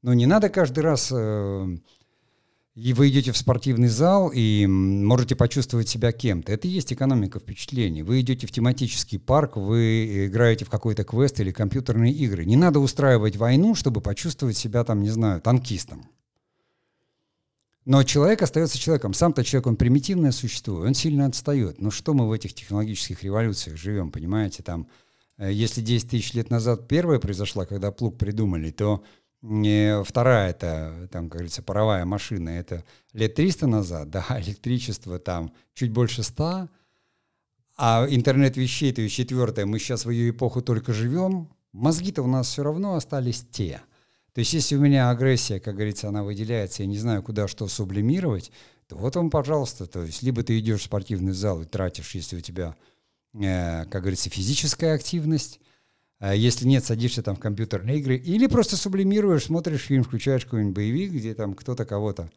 Но не надо каждый раз... И вы идете в спортивный зал и можете почувствовать себя кем-то. Это и есть экономика впечатлений. Вы идете в тематический парк, вы играете в какой-то квест или компьютерные игры. Не надо устраивать войну, чтобы почувствовать себя там, не знаю, танкистом. Но человек остается человеком. Сам-то человек, он примитивное существо, он сильно отстает. Но что мы в этих технологических революциях живем, понимаете? Там, э, если 10 тысяч лет назад первая произошла, когда плуг придумали, то не вторая это, там, как говорится, паровая машина, это лет 300 назад, да, электричество там чуть больше 100, а интернет вещей, то есть четвертое, мы сейчас в ее эпоху только живем, мозги-то у нас все равно остались те. То есть если у меня агрессия, как говорится, она выделяется, я не знаю, куда что сублимировать, то вот вам, пожалуйста, то есть либо ты идешь в спортивный зал и тратишь, если у тебя, э, как говорится, физическая активность, если нет, садишься там в компьютерные игры. Или просто сублимируешь, смотришь фильм, включаешь какой-нибудь боевик, где там кто-то кого-то.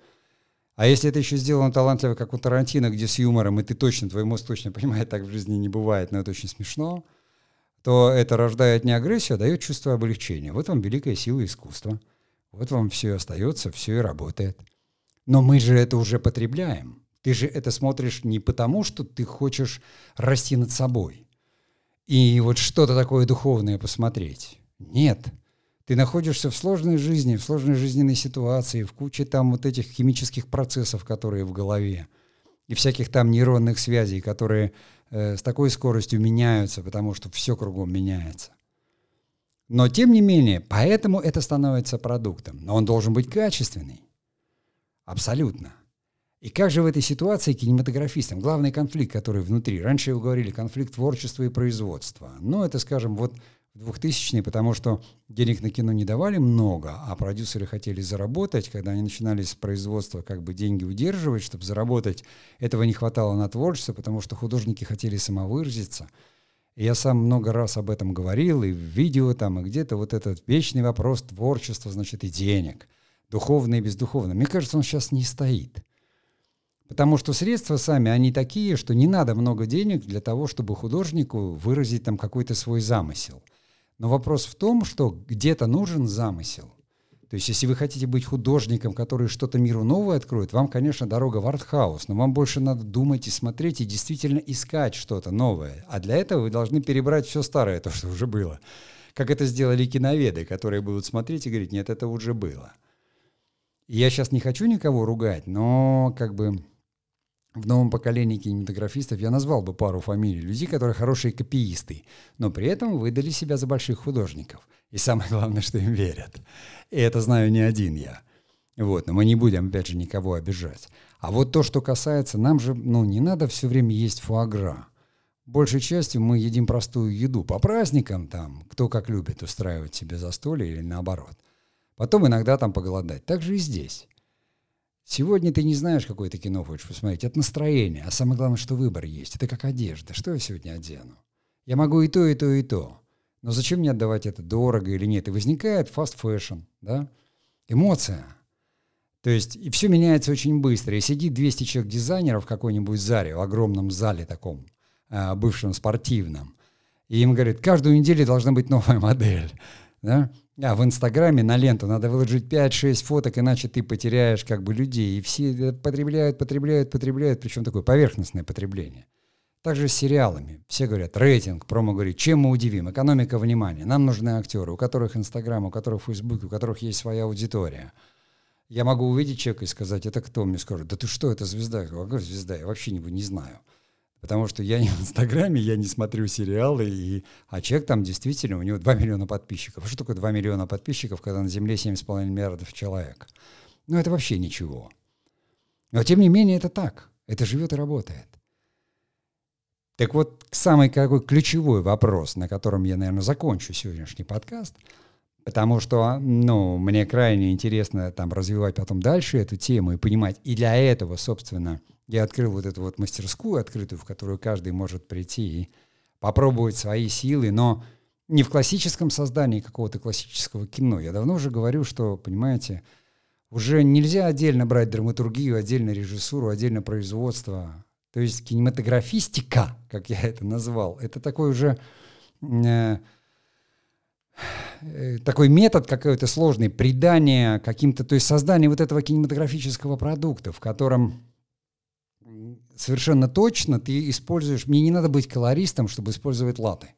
А если это еще сделано талантливо, как у Тарантино, где с юмором, и ты точно, твой мозг точно понимает, так в жизни не бывает, но это очень смешно, то это рождает не агрессию, а дает чувство облегчения. Вот вам великая сила искусства. Вот вам все остается, все и работает. Но мы же это уже потребляем. Ты же это смотришь не потому, что ты хочешь расти над собой и вот что-то такое духовное посмотреть. Нет. Ты находишься в сложной жизни, в сложной жизненной ситуации, в куче там вот этих химических процессов, которые в голове, и всяких там нейронных связей, которые э, с такой скоростью меняются, потому что все кругом меняется. Но тем не менее, поэтому это становится продуктом. Но он должен быть качественный. Абсолютно. И как же в этой ситуации кинематографистам? Главный конфликт, который внутри. Раньше вы говорили конфликт творчества и производства. Но это, скажем, вот в 2000-е, потому что денег на кино не давали много, а продюсеры хотели заработать. Когда они начинали с производства как бы деньги удерживать, чтобы заработать, этого не хватало на творчество, потому что художники хотели самовыразиться. Я сам много раз об этом говорил, и в видео там, и где-то вот этот вечный вопрос творчества, значит, и денег. Духовное и бездуховное. Мне кажется, он сейчас не стоит. Потому что средства сами, они такие, что не надо много денег для того, чтобы художнику выразить там какой-то свой замысел. Но вопрос в том, что где-то нужен замысел. То есть, если вы хотите быть художником, который что-то миру новое откроет, вам, конечно, дорога в артхаус, но вам больше надо думать и смотреть, и действительно искать что-то новое. А для этого вы должны перебрать все старое, то, что уже было. Как это сделали киноведы, которые будут смотреть и говорить, нет, это уже было. Я сейчас не хочу никого ругать, но как бы в новом поколении кинематографистов я назвал бы пару фамилий людей, которые хорошие копиисты, но при этом выдали себя за больших художников. И самое главное, что им верят. И это знаю не один я. Вот, но мы не будем, опять же, никого обижать. А вот то, что касается, нам же, ну, не надо все время есть фуагра. Большей частью мы едим простую еду. По праздникам там, кто как любит устраивать себе застолье или наоборот. Потом иногда там поголодать. Так же и здесь. Сегодня ты не знаешь, какое ты кино хочешь посмотреть. Это настроение. А самое главное, что выбор есть. Это как одежда. Что я сегодня одену? Я могу и то, и то, и то. Но зачем мне отдавать это дорого или нет? И возникает fast fashion, да? Эмоция. То есть, и все меняется очень быстро. И сидит 200 человек дизайнеров в какой-нибудь зале, в огромном зале таком, э, бывшем спортивном. И им говорят, каждую неделю должна быть новая модель. Да? А в Инстаграме на ленту надо выложить 5-6 фоток, иначе ты потеряешь как бы людей. И все потребляют, потребляют, потребляют, причем такое поверхностное потребление. Также с сериалами. Все говорят, рейтинг, промо говорит, чем мы удивим? Экономика внимания. Нам нужны актеры, у которых Инстаграм, у которых Фейсбук, у которых есть своя аудитория. Я могу увидеть человека и сказать, это кто? Мне скажут, да ты что, это звезда? Я говорю, звезда? Я вообще не, не знаю. Потому что я не в Инстаграме, я не смотрю сериалы, и, а человек там действительно, у него 2 миллиона подписчиков. А что такое 2 миллиона подписчиков, когда на Земле 7,5 миллиардов человек? Ну, это вообще ничего. Но тем не менее это так. Это живет и работает. Так вот, самый какой ключевой вопрос, на котором я, наверное, закончу сегодняшний подкаст, потому что, ну, мне крайне интересно там развивать потом дальше эту тему и понимать. И для этого, собственно, я открыл вот эту вот мастерскую открытую, в которую каждый может прийти и попробовать свои силы, но не в классическом создании какого-то классического кино. Я давно уже говорю, что, понимаете, уже нельзя отдельно брать драматургию, отдельно режиссуру, отдельно производство. То есть кинематографистика, как я это назвал, это такой уже э, э, такой метод какой-то сложный, придание каким-то, то есть создание вот этого кинематографического продукта, в котором совершенно точно ты используешь... Мне не надо быть колористом, чтобы использовать латы.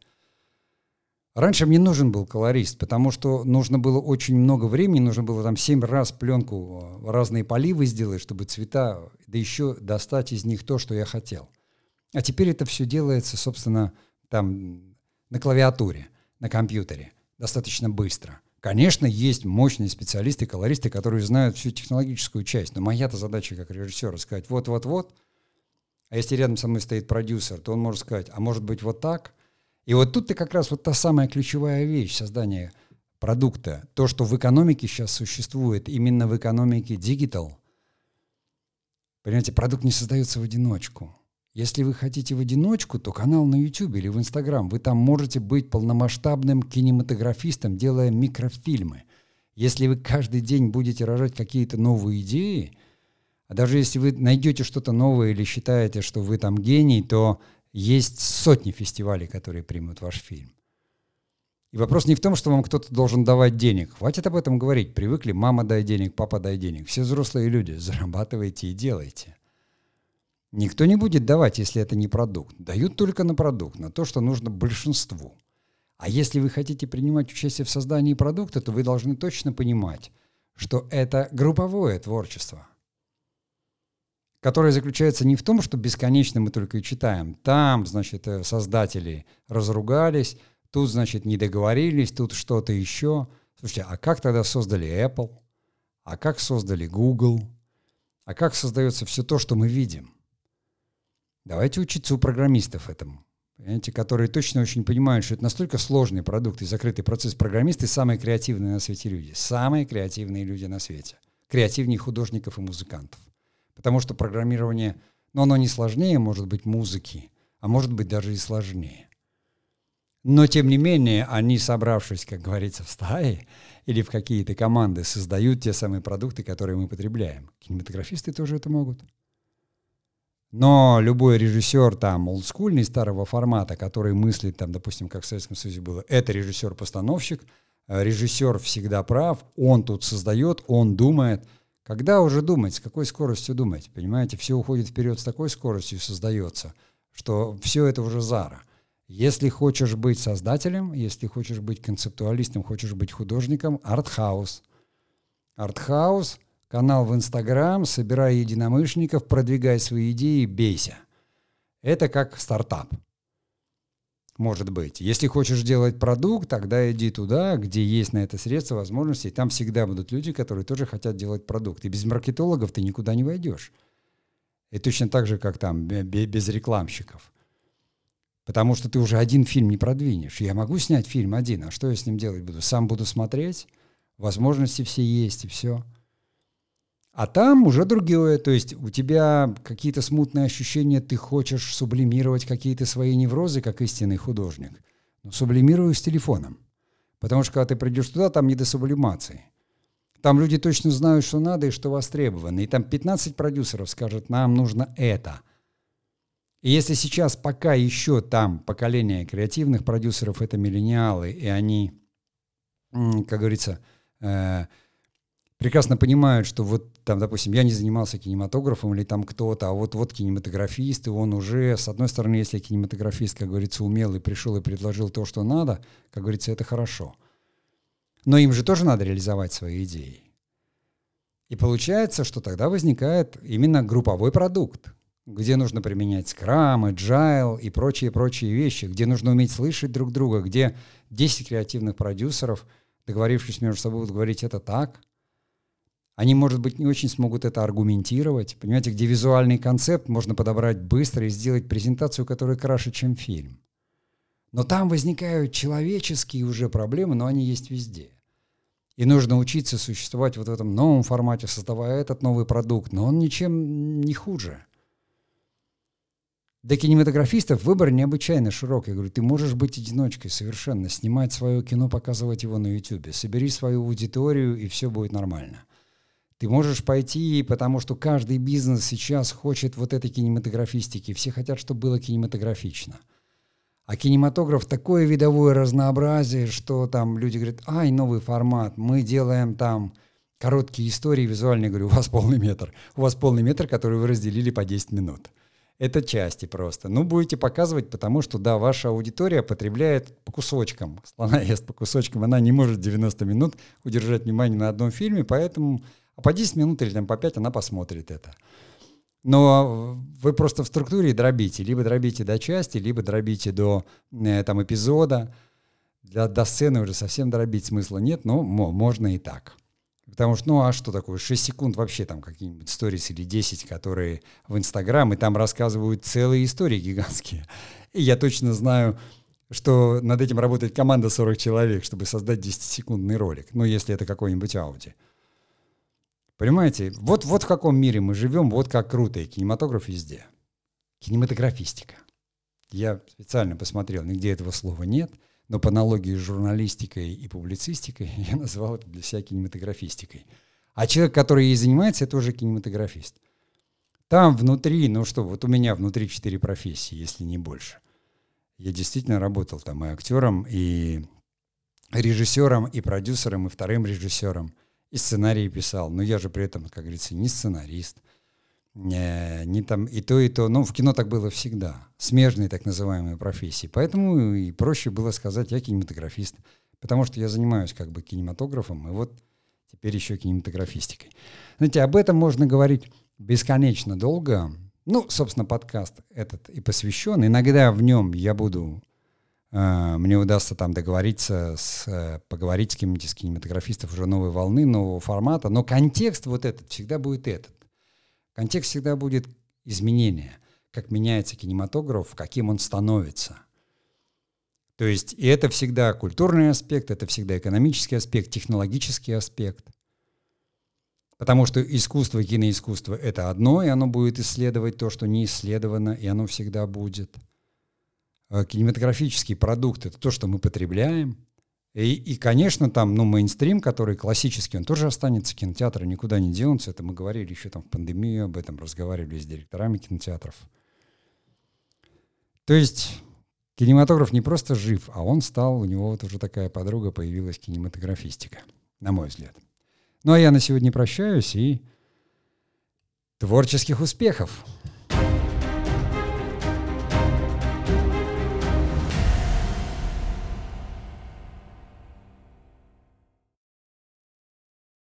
Раньше мне нужен был колорист, потому что нужно было очень много времени, нужно было там семь раз пленку, э, разные поливы сделать, чтобы цвета, да еще достать из них то, что я хотел. А теперь это все делается, собственно, там на клавиатуре, на компьютере, достаточно быстро. Конечно, есть мощные специалисты, колористы, которые знают всю технологическую часть, но моя-то задача как режиссера сказать вот-вот-вот, а если рядом со мной стоит продюсер, то он может сказать, а может быть вот так? И вот тут-то как раз вот та самая ключевая вещь создания продукта. То, что в экономике сейчас существует, именно в экономике digital. Понимаете, продукт не создается в одиночку. Если вы хотите в одиночку, то канал на YouTube или в Instagram. Вы там можете быть полномасштабным кинематографистом, делая микрофильмы. Если вы каждый день будете рожать какие-то новые идеи – а даже если вы найдете что-то новое или считаете, что вы там гений, то есть сотни фестивалей, которые примут ваш фильм. И вопрос не в том, что вам кто-то должен давать денег. Хватит об этом говорить. Привыкли, мама дай денег, папа дай денег. Все взрослые люди, зарабатывайте и делайте. Никто не будет давать, если это не продукт. Дают только на продукт, на то, что нужно большинству. А если вы хотите принимать участие в создании продукта, то вы должны точно понимать, что это групповое творчество – которая заключается не в том, что бесконечно мы только и читаем. Там, значит, э, создатели разругались, тут, значит, не договорились, тут что-то еще. Слушайте, а как тогда создали Apple? А как создали Google? а как создается все то, что мы видим. Давайте учиться у программистов этому. Понимаете, которые точно очень понимают, что это настолько сложный продукт и закрытый процесс. Программисты самые креативные на свете люди. Самые креативные люди на свете. Креативнее художников и музыкантов. Потому что программирование, ну, оно не сложнее, может быть, музыки, а может быть даже и сложнее. Но, тем не менее, они, собравшись, как говорится, в стае или в какие-то команды, создают те самые продукты, которые мы потребляем. Кинематографисты тоже это могут. Но любой режиссер там олдскульный старого формата, который мыслит там, допустим, как в Советском Союзе было, это режиссер-постановщик, режиссер всегда прав, он тут создает, он думает. Когда уже думать, с какой скоростью думать? Понимаете, все уходит вперед с такой скоростью создается, что все это уже зара. Если хочешь быть создателем, если хочешь быть концептуалистом, хочешь быть художником, артхаус. Артхаус канал в Инстаграм, собирай единомышленников, продвигай свои идеи, бейся. Это как стартап. Может быть. Если хочешь делать продукт, тогда иди туда, где есть на это средства, возможности. И там всегда будут люди, которые тоже хотят делать продукт. И без маркетологов ты никуда не войдешь. И точно так же, как там, без рекламщиков. Потому что ты уже один фильм не продвинешь. Я могу снять фильм один, а что я с ним делать буду? Сам буду смотреть, возможности все есть, и все. А там уже другое, то есть у тебя какие-то смутные ощущения, ты хочешь сублимировать какие-то свои неврозы, как истинный художник. Но сублимирую с телефоном. Потому что когда ты придешь туда, там не до сублимации. Там люди точно знают, что надо и что востребовано. И там 15 продюсеров скажут, нам нужно это. И если сейчас пока еще там поколение креативных продюсеров это миллениалы, и они, как говорится, э, прекрасно понимают, что вот там, допустим, я не занимался кинематографом или там кто-то, а вот вот кинематографист, и он уже, с одной стороны, если кинематографист, как говорится, умел и пришел и предложил то, что надо, как говорится, это хорошо. Но им же тоже надо реализовать свои идеи. И получается, что тогда возникает именно групповой продукт, где нужно применять скрам, agile и прочие-прочие вещи, где нужно уметь слышать друг друга, где 10 креативных продюсеров, договорившись между собой, будут говорить это так – они, может быть, не очень смогут это аргументировать. Понимаете, где визуальный концепт можно подобрать быстро и сделать презентацию, которая краше, чем фильм. Но там возникают человеческие уже проблемы, но они есть везде. И нужно учиться существовать вот в этом новом формате, создавая этот новый продукт. Но он ничем не хуже. Для кинематографистов выбор необычайно широкий. Я говорю, ты можешь быть одиночкой совершенно, снимать свое кино, показывать его на YouTube. Собери свою аудиторию, и все будет нормально. Ты можешь пойти, потому что каждый бизнес сейчас хочет вот этой кинематографистики. Все хотят, чтобы было кинематографично. А кинематограф такое видовое разнообразие, что там люди говорят, ай, новый формат, мы делаем там короткие истории визуальные. Я говорю, у вас полный метр. У вас полный метр, который вы разделили по 10 минут. Это части просто. Ну, будете показывать, потому что, да, ваша аудитория потребляет по кусочкам. Слона ест по кусочкам, она не может 90 минут удержать внимание на одном фильме, поэтому а по 10 минут или там, по 5 она посмотрит это. Но вы просто в структуре дробите. Либо дробите до части, либо дробите до э, там, эпизода. Для, до сцены уже совсем дробить смысла нет, но можно и так. Потому что, ну а что такое, 6 секунд вообще там какие-нибудь сторис или 10, которые в Инстаграм, и там рассказывают целые истории гигантские. И я точно знаю, что над этим работает команда 40 человек, чтобы создать 10-секундный ролик. Ну, если это какой-нибудь Ауди. Понимаете, вот, вот в каком мире мы живем, вот как круто, и кинематограф везде. Кинематографистика. Я специально посмотрел, нигде этого слова нет, но по аналогии с журналистикой и публицистикой я назвал это для себя кинематографистикой. А человек, который ей занимается, это уже кинематографист. Там внутри, ну что, вот у меня внутри четыре профессии, если не больше. Я действительно работал там и актером, и режиссером, и продюсером, и вторым режиссером – и сценарии писал. Но я же при этом, как говорится, не сценарист. Не, не там и то, и то. Ну, в кино так было всегда. Смежные так называемые профессии. Поэтому и проще было сказать, я кинематографист. Потому что я занимаюсь как бы кинематографом, и вот теперь еще кинематографистикой. Знаете, об этом можно говорить бесконечно долго. Ну, собственно, подкаст этот и посвящен. Иногда в нем я буду мне удастся там договориться, с, э, поговорить с кем-нибудь из кинематографистов уже новой волны, нового формата, но контекст вот этот всегда будет этот. Контекст всегда будет изменение, как меняется кинематограф, каким он становится. То есть и это всегда культурный аспект, это всегда экономический аспект, технологический аспект. Потому что искусство, киноискусство — это одно, и оно будет исследовать то, что не исследовано, и оно всегда будет. А кинематографический продукт — это то, что мы потребляем. И, и, конечно, там, ну, мейнстрим, который классический, он тоже останется, кинотеатры никуда не денутся. Это мы говорили еще там в пандемию об этом, разговаривали с директорами кинотеатров. То есть кинематограф не просто жив, а он стал, у него вот уже такая подруга появилась, кинематографистика, на мой взгляд. Ну а я на сегодня прощаюсь и творческих успехов!